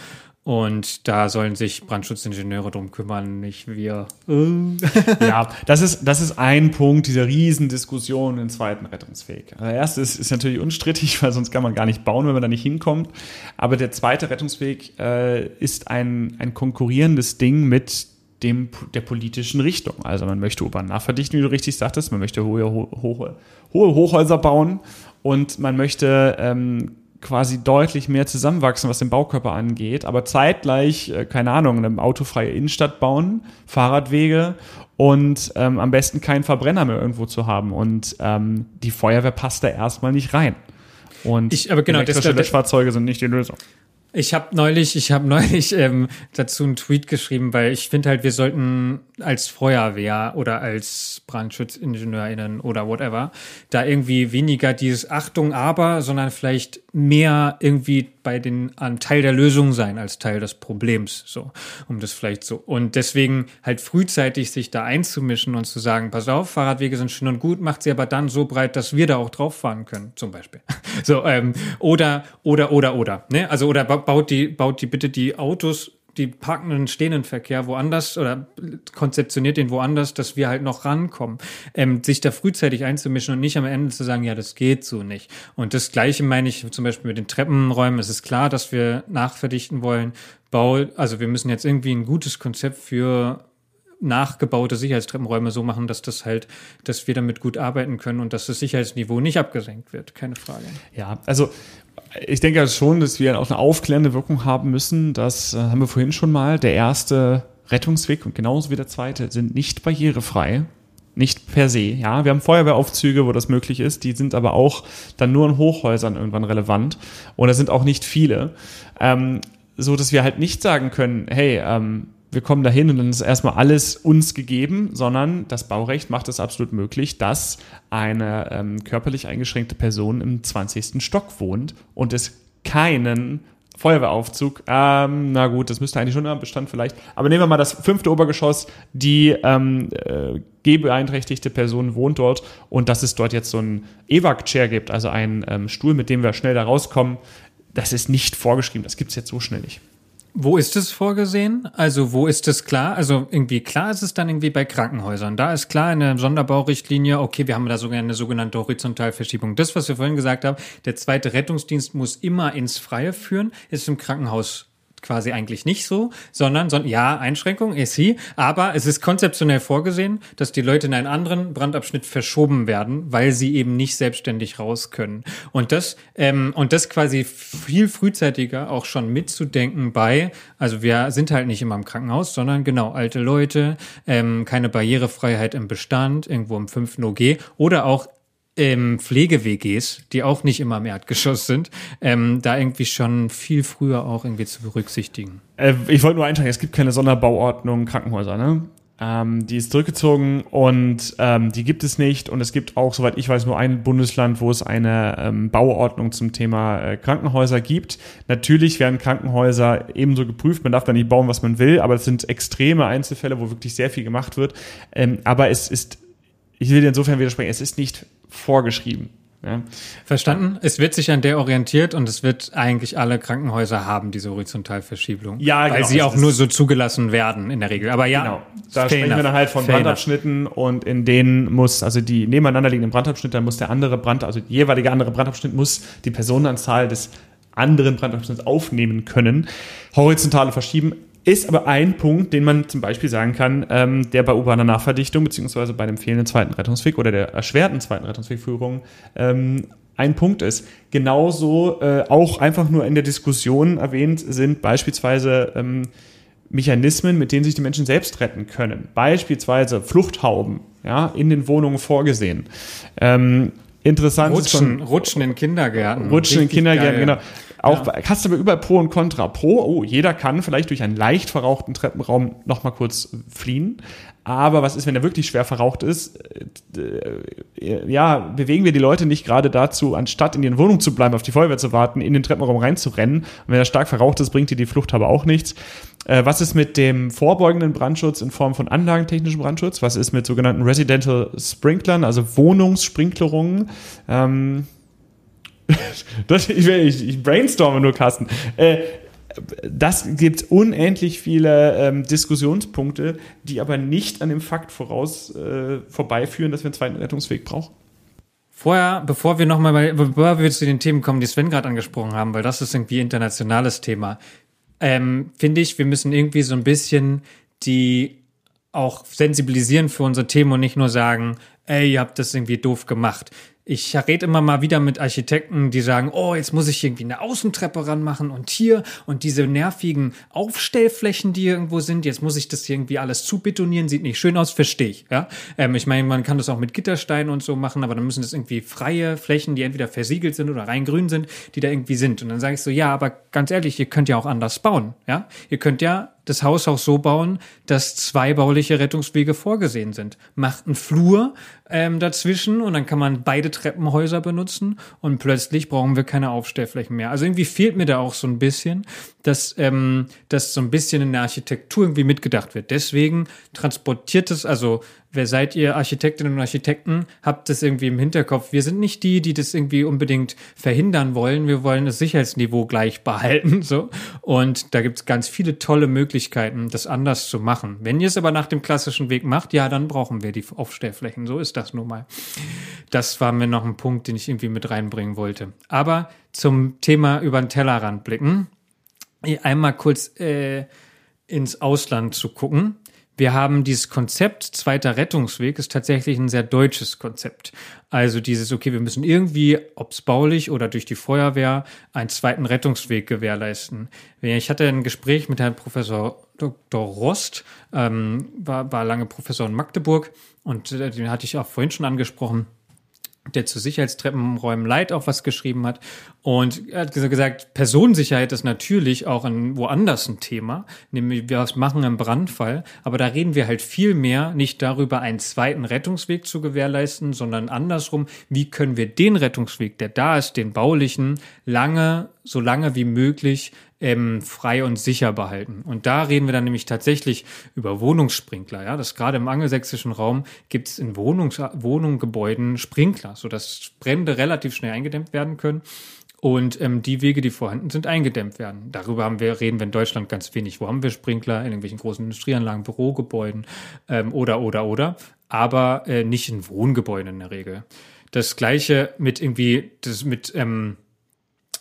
Und da sollen sich Brandschutzingenieure drum kümmern, nicht wir. ja, das ist, das ist ein Punkt dieser Riesendiskussion im zweiten Rettungsweg. Der erste ist, ist natürlich unstrittig, weil sonst kann man gar nicht bauen, wenn man da nicht hinkommt. Aber der zweite Rettungsweg äh, ist ein, ein konkurrierendes Ding mit dem, der politischen Richtung. Also man möchte urban nachverdichten, wie du richtig sagtest, man möchte hohe, hohe, hohe Hochhäuser bauen und man möchte ähm, quasi deutlich mehr zusammenwachsen, was den Baukörper angeht, aber zeitgleich, äh, keine Ahnung, eine autofreie Innenstadt bauen, Fahrradwege und ähm, am besten keinen Verbrenner mehr irgendwo zu haben. Und ähm, die Feuerwehr passt da erstmal nicht rein. Und ich, aber genau, elektrische das, Löschfahrzeuge sind nicht die Lösung. Ich habe neulich, ich habe neulich ähm, dazu einen Tweet geschrieben, weil ich finde halt, wir sollten als Feuerwehr oder als BrandschutzingenieurInnen oder whatever da irgendwie weniger dieses Achtung, aber, sondern vielleicht mehr irgendwie bei den an Teil der Lösung sein als Teil des Problems, so um das vielleicht so und deswegen halt frühzeitig sich da einzumischen und zu sagen, pass auf, Fahrradwege sind schön und gut, macht sie aber dann so breit, dass wir da auch drauf fahren können, zum Beispiel. So ähm, oder oder oder oder ne, also oder baut die, baut die bitte die Autos, die parkenden stehenden Verkehr woanders oder konzeptioniert den woanders, dass wir halt noch rankommen. Ähm, sich da frühzeitig einzumischen und nicht am Ende zu sagen, ja, das geht so nicht. Und das Gleiche meine ich zum Beispiel mit den Treppenräumen. Es ist klar, dass wir nachverdichten wollen. Bau, also wir müssen jetzt irgendwie ein gutes Konzept für nachgebaute Sicherheitstreppenräume so machen, dass das halt, dass wir damit gut arbeiten können und dass das Sicherheitsniveau nicht abgesenkt wird. Keine Frage. Ja, also ich denke schon, dass wir auch eine aufklärende Wirkung haben müssen. Das äh, haben wir vorhin schon mal. Der erste Rettungsweg und genauso wie der zweite sind nicht barrierefrei. Nicht per se, ja. Wir haben Feuerwehraufzüge, wo das möglich ist. Die sind aber auch dann nur in Hochhäusern irgendwann relevant. Und es sind auch nicht viele. Ähm, so dass wir halt nicht sagen können, hey, ähm, wir kommen dahin und dann ist erstmal alles uns gegeben, sondern das Baurecht macht es absolut möglich, dass eine ähm, körperlich eingeschränkte Person im 20. Stock wohnt und es keinen Feuerwehraufzug. Ähm, na gut, das müsste eigentlich schon am Bestand vielleicht. Aber nehmen wir mal das fünfte Obergeschoss. Die ähm, äh, gehbeeinträchtigte Person wohnt dort und dass es dort jetzt so ein Evac-Chair gibt, also einen ähm, Stuhl, mit dem wir schnell da rauskommen. Das ist nicht vorgeschrieben. Das gibt's jetzt so schnell nicht. Wo ist es vorgesehen? Also wo ist es klar? Also irgendwie klar ist es dann irgendwie bei Krankenhäusern. Da ist klar in der Sonderbaurichtlinie, okay, wir haben da sogar eine sogenannte Horizontalverschiebung. Das, was wir vorhin gesagt haben, der zweite Rettungsdienst muss immer ins Freie führen, ist im Krankenhaus quasi eigentlich nicht so, sondern, sondern ja, Einschränkung ist sie, aber es ist konzeptionell vorgesehen, dass die Leute in einen anderen Brandabschnitt verschoben werden, weil sie eben nicht selbstständig raus können. Und das, ähm, und das quasi viel frühzeitiger auch schon mitzudenken bei, also wir sind halt nicht immer im Krankenhaus, sondern genau alte Leute, ähm, keine Barrierefreiheit im Bestand, irgendwo im fünften OG oder auch ähm, Pflege-WGs, die auch nicht immer im Erdgeschoss sind, ähm, da irgendwie schon viel früher auch irgendwie zu berücksichtigen. Äh, ich wollte nur eintragen, es gibt keine Sonderbauordnung Krankenhäuser, ne? Ähm, die ist zurückgezogen und ähm, die gibt es nicht. Und es gibt auch, soweit ich weiß, nur ein Bundesland, wo es eine ähm, Bauordnung zum Thema äh, Krankenhäuser gibt. Natürlich werden Krankenhäuser ebenso geprüft. Man darf da nicht bauen, was man will, aber es sind extreme Einzelfälle, wo wirklich sehr viel gemacht wird. Ähm, aber es ist, ich will dir insofern widersprechen, es ist nicht vorgeschrieben. Ja. Verstanden. Es wird sich an der orientiert und es wird eigentlich alle Krankenhäuser haben, diese Horizontalverschiebung. Ja, genau. Weil sie auch nur so zugelassen werden in der Regel. Aber ja, genau. da sprechen enough. wir dann halt von fair Brandabschnitten enough. und in denen muss, also die nebeneinander liegenden Brandabschnitte, dann muss der andere Brand, also jeweilige andere Brandabschnitt muss die Personenanzahl des anderen Brandabschnitts aufnehmen können. Horizontale verschieben ist aber ein Punkt, den man zum Beispiel sagen kann, ähm, der bei urbaner Nachverdichtung beziehungsweise bei dem fehlenden zweiten Rettungsweg oder der erschwerten zweiten Rettungswegführung ähm, ein Punkt ist. Genauso äh, auch einfach nur in der Diskussion erwähnt sind beispielsweise ähm, Mechanismen, mit denen sich die Menschen selbst retten können. Beispielsweise Fluchthauben, ja, in den Wohnungen vorgesehen. Ähm, interessant Rutschen, Rutschen in Kindergärten. Rutschen in Kindergärten, geil. genau. Auch ja. hast du aber über Pro und Contra. Pro, oh, jeder kann vielleicht durch einen leicht verrauchten Treppenraum nochmal kurz fliehen. Aber was ist, wenn er wirklich schwer verraucht ist? Äh, ja, bewegen wir die Leute nicht gerade dazu, anstatt in ihren Wohnungen zu bleiben, auf die Feuerwehr zu warten, in den Treppenraum reinzurennen. Und wenn er stark verraucht ist, bringt dir die Flucht aber auch nichts. Äh, was ist mit dem vorbeugenden Brandschutz in Form von anlagentechnischem Brandschutz? Was ist mit sogenannten Residential Sprinklern, also Wohnungssprinklerungen? Ähm, das, ich, ich, ich brainstorme nur, Carsten. Äh, das gibt unendlich viele ähm, Diskussionspunkte, die aber nicht an dem Fakt voraus äh, vorbeiführen, dass wir einen zweiten Rettungsweg brauchen. Vorher, bevor wir nochmal, zu den Themen kommen, die Sven gerade angesprochen haben, weil das ist irgendwie internationales Thema, ähm, finde ich, wir müssen irgendwie so ein bisschen die auch sensibilisieren für unsere Themen und nicht nur sagen, ey, ihr habt das irgendwie doof gemacht ich rede immer mal wieder mit Architekten, die sagen, oh, jetzt muss ich irgendwie eine Außentreppe ranmachen und hier und diese nervigen Aufstellflächen, die irgendwo sind, jetzt muss ich das irgendwie alles zubetonieren, sieht nicht schön aus, verstehe ich. Ja? Ähm, ich meine, man kann das auch mit Gittersteinen und so machen, aber dann müssen das irgendwie freie Flächen, die entweder versiegelt sind oder rein grün sind, die da irgendwie sind. Und dann sage ich so, ja, aber ganz ehrlich, ihr könnt ja auch anders bauen. Ja? Ihr könnt ja das Haus auch so bauen, dass zwei bauliche Rettungswege vorgesehen sind. Macht einen Flur ähm, dazwischen und dann kann man beide Treppenhäuser benutzen und plötzlich brauchen wir keine Aufstellflächen mehr. Also irgendwie fehlt mir da auch so ein bisschen, dass, ähm, dass so ein bisschen in der Architektur irgendwie mitgedacht wird. Deswegen transportiert es, also wer seid ihr Architektinnen und Architekten, habt das irgendwie im Hinterkopf. Wir sind nicht die, die das irgendwie unbedingt verhindern wollen. Wir wollen das Sicherheitsniveau gleich behalten. So. Und da gibt es ganz viele tolle Möglichkeiten, das anders zu machen. Wenn ihr es aber nach dem klassischen Weg macht, ja, dann brauchen wir die Aufstellflächen. So ist das nun mal. Das war mir noch ein Punkt, den ich irgendwie mit reinbringen wollte. Aber zum Thema über den Tellerrand blicken, einmal kurz äh, ins Ausland zu gucken wir haben dieses Konzept zweiter Rettungsweg ist tatsächlich ein sehr deutsches Konzept. Also dieses, okay, wir müssen irgendwie, ob's baulich oder durch die Feuerwehr, einen zweiten Rettungsweg gewährleisten. Ich hatte ein Gespräch mit Herrn Professor Dr. Rost, ähm, war, war lange Professor in Magdeburg und äh, den hatte ich auch vorhin schon angesprochen der zu Sicherheitstreppenräumen Leid auch was geschrieben hat. Und er hat gesagt, Personensicherheit ist natürlich auch ein, woanders ein Thema, nämlich wir machen im Brandfall. Aber da reden wir halt viel mehr nicht darüber, einen zweiten Rettungsweg zu gewährleisten, sondern andersrum, wie können wir den Rettungsweg, der da ist, den baulichen, lange, so lange wie möglich ähm, frei und sicher behalten. Und da reden wir dann nämlich tatsächlich über Wohnungssprinkler. Ja, das gerade im angelsächsischen Raum gibt es in Wohnungs Wohnungsgebäuden Sprinkler, sodass Brände relativ schnell eingedämmt werden können und ähm, die Wege, die vorhanden sind, eingedämmt werden. Darüber haben wir, reden wir in Deutschland ganz wenig. Wo haben wir Sprinkler? In irgendwelchen großen Industrieanlagen, Bürogebäuden ähm, oder, oder, oder. Aber äh, nicht in Wohngebäuden in der Regel. Das gleiche mit irgendwie, das mit ähm,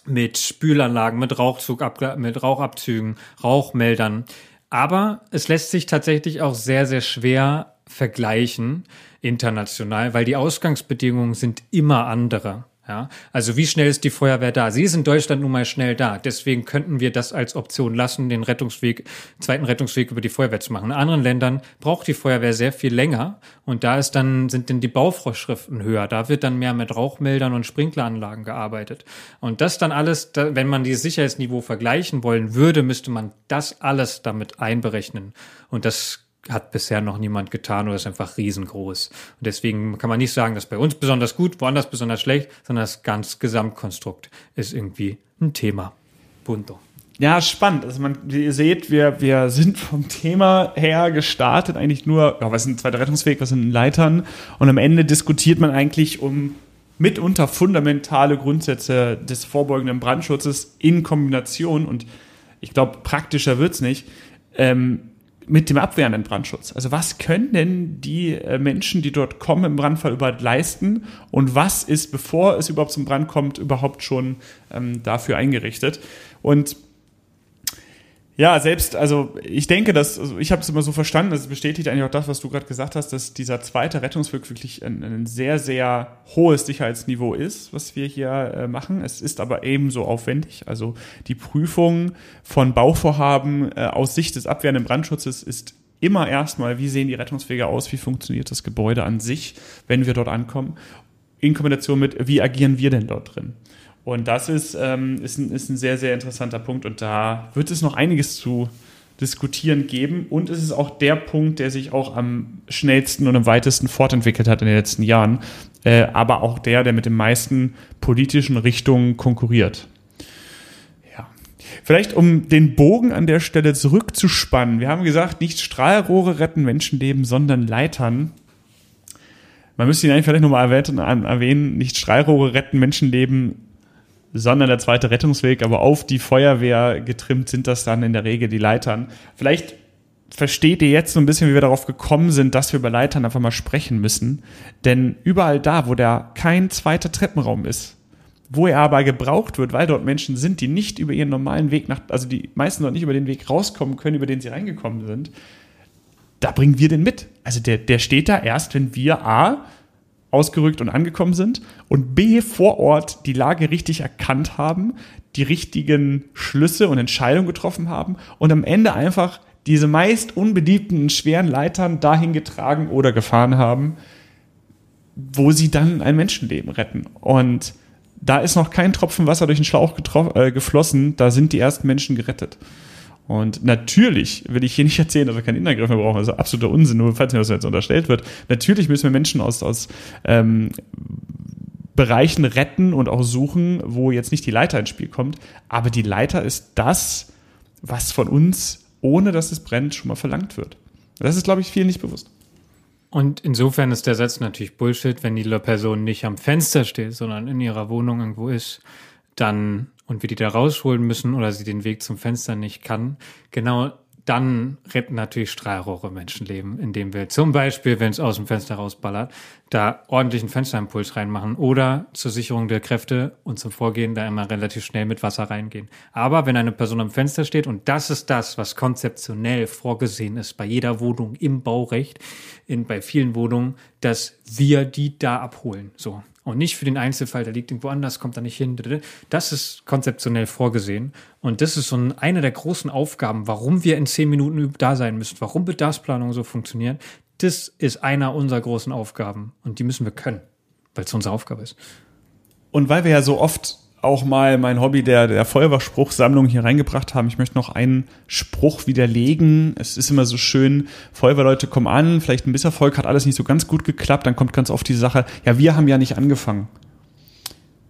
mit Spülanlagen, mit Rauchzug, mit Rauchabzügen, Rauchmeldern. Aber es lässt sich tatsächlich auch sehr, sehr schwer vergleichen international, weil die Ausgangsbedingungen sind immer andere. Ja, also wie schnell ist die Feuerwehr da? Sie ist in Deutschland nun mal schnell da. Deswegen könnten wir das als Option lassen, den Rettungsweg, zweiten Rettungsweg über die Feuerwehr zu machen. In anderen Ländern braucht die Feuerwehr sehr viel länger und da ist dann, sind dann die Bauvorschriften höher. Da wird dann mehr mit Rauchmeldern und Sprinkleranlagen gearbeitet. Und das dann alles, wenn man dieses Sicherheitsniveau vergleichen wollen würde, müsste man das alles damit einberechnen. Und das hat bisher noch niemand getan oder ist einfach riesengroß. Und deswegen kann man nicht sagen, dass bei uns besonders gut, woanders besonders schlecht, sondern das ganze Gesamtkonstrukt ist irgendwie ein Thema. Punto. Ja, spannend. Also man, wie ihr seht, wir, wir sind vom Thema her gestartet, eigentlich nur, ja, was ein zweiter Rettungsweg, was sind Leitern? Und am Ende diskutiert man eigentlich um mitunter fundamentale Grundsätze des vorbeugenden Brandschutzes in Kombination und ich glaube, praktischer wird's nicht. Ähm, mit dem abwehrenden Brandschutz. Also was können denn die äh, Menschen, die dort kommen, im Brandfall überhaupt leisten und was ist, bevor es überhaupt zum Brand kommt, überhaupt schon ähm, dafür eingerichtet? Und ja, selbst, also ich denke, dass, also ich habe es immer so verstanden, das bestätigt eigentlich auch das, was du gerade gesagt hast, dass dieser zweite Rettungsweg wirklich ein, ein, sehr, sehr hohes Sicherheitsniveau ist, was wir hier äh, machen. Es ist aber ebenso aufwendig. Also die Prüfung von Bauvorhaben äh, aus Sicht des abwehrenden Brandschutzes ist immer erstmal, wie sehen die Rettungswege aus, wie funktioniert das Gebäude an sich, wenn wir dort ankommen, in Kombination mit, wie agieren wir denn dort drin. Und das ist, ähm, ist, ein, ist ein sehr, sehr interessanter Punkt und da wird es noch einiges zu diskutieren geben. Und es ist auch der Punkt, der sich auch am schnellsten und am weitesten fortentwickelt hat in den letzten Jahren, äh, aber auch der, der mit den meisten politischen Richtungen konkurriert. Ja. Vielleicht um den Bogen an der Stelle zurückzuspannen. Wir haben gesagt, nicht Strahlrohre retten Menschenleben, sondern Leitern. Man müsste ihn eigentlich vielleicht nochmal erwähnen, nicht Strahlrohre retten Menschenleben, sondern der zweite Rettungsweg, aber auf die Feuerwehr getrimmt sind das dann in der Regel die Leitern. Vielleicht versteht ihr jetzt so ein bisschen, wie wir darauf gekommen sind, dass wir über Leitern einfach mal sprechen müssen. Denn überall da, wo da kein zweiter Treppenraum ist, wo er aber gebraucht wird, weil dort Menschen sind, die nicht über ihren normalen Weg nach, also die meisten dort nicht über den Weg rauskommen können, über den sie reingekommen sind, da bringen wir den mit. Also der, der steht da erst, wenn wir A, ausgerückt und angekommen sind und B vor Ort die Lage richtig erkannt haben, die richtigen Schlüsse und Entscheidungen getroffen haben und am Ende einfach diese meist unbeliebten schweren Leitern dahin getragen oder gefahren haben, wo sie dann ein Menschenleben retten. Und da ist noch kein Tropfen Wasser durch den Schlauch äh, geflossen, da sind die ersten Menschen gerettet. Und natürlich will ich hier nicht erzählen, dass wir keinen Innengriff mehr brauchen. Das ist absoluter Unsinn, nur falls mir das jetzt unterstellt wird. Natürlich müssen wir Menschen aus, aus ähm, Bereichen retten und auch suchen, wo jetzt nicht die Leiter ins Spiel kommt. Aber die Leiter ist das, was von uns, ohne dass es brennt, schon mal verlangt wird. Das ist, glaube ich, vielen nicht bewusst. Und insofern ist der Satz natürlich Bullshit, wenn die Person nicht am Fenster steht, sondern in ihrer Wohnung irgendwo ist, dann und wir die da rausholen müssen oder sie den Weg zum Fenster nicht kann. Genau dann retten natürlich Strahlrohre Menschenleben, indem wir zum Beispiel, wenn es aus dem Fenster rausballert, da ordentlichen Fensterimpuls reinmachen oder zur Sicherung der Kräfte und zum Vorgehen da immer relativ schnell mit Wasser reingehen. Aber wenn eine Person am Fenster steht und das ist das, was konzeptionell vorgesehen ist bei jeder Wohnung im Baurecht, in, bei vielen Wohnungen, dass wir die da abholen. So. Und nicht für den Einzelfall, der liegt irgendwo anders, kommt da nicht hin. Das ist konzeptionell vorgesehen. Und das ist so eine der großen Aufgaben, warum wir in zehn Minuten da sein müssen, warum Bedarfsplanung so funktioniert. Das ist einer unserer großen Aufgaben. Und die müssen wir können, weil es unsere Aufgabe ist. Und weil wir ja so oft auch mal mein Hobby der, der Feuerwehrspruchsammlung hier reingebracht haben. Ich möchte noch einen Spruch widerlegen. Es ist immer so schön, Feuerwehrleute kommen an, vielleicht ein Misserfolg, hat alles nicht so ganz gut geklappt, dann kommt ganz oft die Sache, ja, wir haben ja nicht angefangen.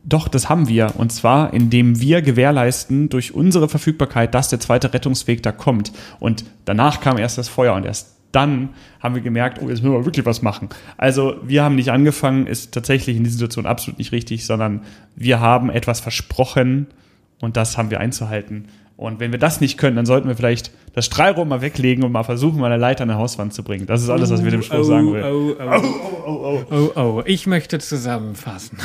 Doch, das haben wir. Und zwar, indem wir gewährleisten durch unsere Verfügbarkeit, dass der zweite Rettungsweg da kommt. Und danach kam erst das Feuer und erst dann haben wir gemerkt, oh, jetzt müssen wir wirklich was machen. Also wir haben nicht angefangen, ist tatsächlich in dieser Situation absolut nicht richtig, sondern wir haben etwas versprochen und das haben wir einzuhalten. Und wenn wir das nicht können, dann sollten wir vielleicht das Strahlrohr mal weglegen und mal versuchen, mal eine Leiter an der Hauswand zu bringen. Das ist alles, was wir dem Spruch oh, sagen will. Oh, oh, oh, oh, oh, oh, oh. Ich möchte zusammenfassen.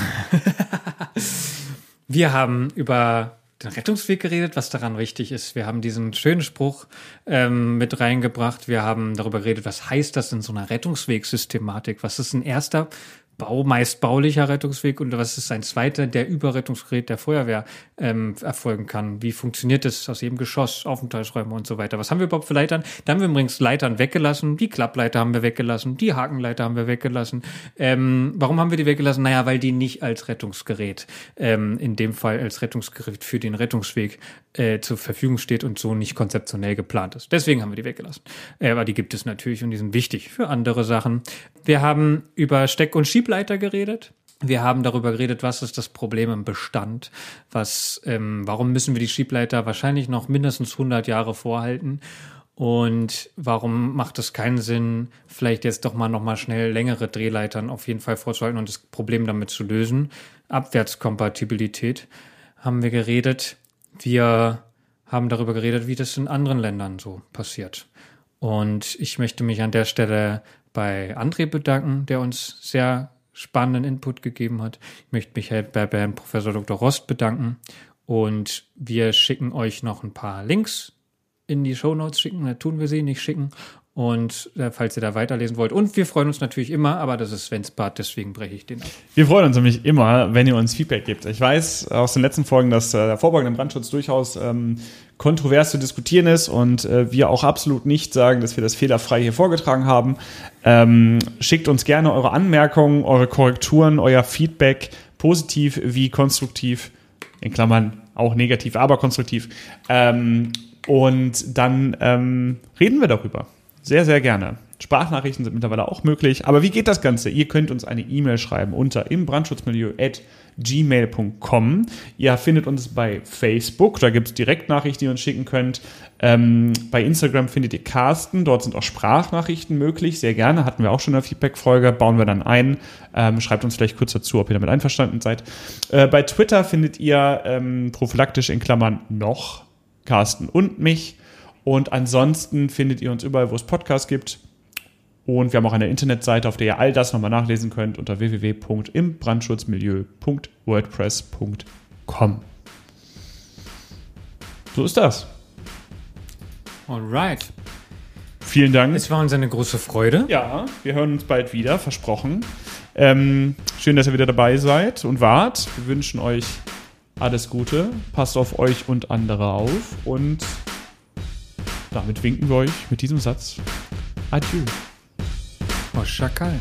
wir haben über den Rettungsweg geredet, was daran wichtig ist. Wir haben diesen schönen Spruch ähm, mit reingebracht. Wir haben darüber geredet, was heißt das in so einer Rettungswegsystematik? Was ist ein erster Bau, meist baulicher Rettungsweg und was ist ein zweiter, der über Rettungsgerät der Feuerwehr ähm, erfolgen kann? Wie funktioniert es aus jedem Geschoss, Aufenthaltsräume und so weiter? Was haben wir überhaupt für Leitern? Da haben wir übrigens Leitern weggelassen, die Klappleiter haben wir weggelassen, die Hakenleiter haben wir weggelassen. Ähm, warum haben wir die weggelassen? Naja, weil die nicht als Rettungsgerät, ähm, in dem Fall als Rettungsgerät für den Rettungsweg äh, zur Verfügung steht und so nicht konzeptionell geplant ist. Deswegen haben wir die weggelassen. Äh, aber die gibt es natürlich und die sind wichtig für andere Sachen. Wir haben über Steck- und Schiebleiter geredet. Wir haben darüber geredet, was ist das Problem im Bestand, was, ähm, warum müssen wir die Schiebleiter wahrscheinlich noch mindestens 100 Jahre vorhalten und warum macht es keinen Sinn, vielleicht jetzt doch mal noch mal schnell längere Drehleitern auf jeden Fall vorzuhalten und das Problem damit zu lösen. Abwärtskompatibilität haben wir geredet. Wir haben darüber geredet, wie das in anderen Ländern so passiert. Und ich möchte mich an der Stelle bei André bedanken, der uns sehr spannenden Input gegeben hat. Ich möchte mich bei Herrn Professor Dr. Rost bedanken. Und wir schicken euch noch ein paar Links in die Show Notes schicken. Da tun wir sie nicht schicken. Und äh, falls ihr da weiterlesen wollt. Und wir freuen uns natürlich immer, aber das ist Svens Part, deswegen breche ich den ab. Wir freuen uns nämlich immer, wenn ihr uns Feedback gebt. Ich weiß aus den letzten Folgen, dass äh, der vorbeugende Brandschutz durchaus ähm, kontrovers zu diskutieren ist und äh, wir auch absolut nicht sagen, dass wir das fehlerfrei hier vorgetragen haben. Ähm, schickt uns gerne eure Anmerkungen, eure Korrekturen, euer Feedback, positiv wie konstruktiv, in Klammern auch negativ, aber konstruktiv. Ähm, und dann ähm, reden wir darüber. Sehr, sehr gerne. Sprachnachrichten sind mittlerweile auch möglich. Aber wie geht das Ganze? Ihr könnt uns eine E-Mail schreiben unter imbrandschutzmilieu at gmail.com. Ihr findet uns bei Facebook, da gibt es Direktnachrichten, die ihr uns schicken könnt. Ähm, bei Instagram findet ihr Carsten, dort sind auch Sprachnachrichten möglich, sehr gerne. Hatten wir auch schon eine Feedback-Folge, bauen wir dann ein. Ähm, schreibt uns vielleicht kurz dazu, ob ihr damit einverstanden seid. Äh, bei Twitter findet ihr ähm, prophylaktisch in Klammern noch Carsten und mich. Und ansonsten findet ihr uns überall, wo es Podcasts gibt. Und wir haben auch eine Internetseite, auf der ihr all das nochmal nachlesen könnt unter www.imbrandschutzmilieu.wordpress.com. So ist das. Alright. Vielen Dank. Es war uns eine große Freude. Ja, wir hören uns bald wieder, versprochen. Ähm, schön, dass ihr wieder dabei seid und wart. Wir wünschen euch alles Gute. Passt auf euch und andere auf und damit winken wir euch mit diesem Satz Adieu. Oh, Schakal.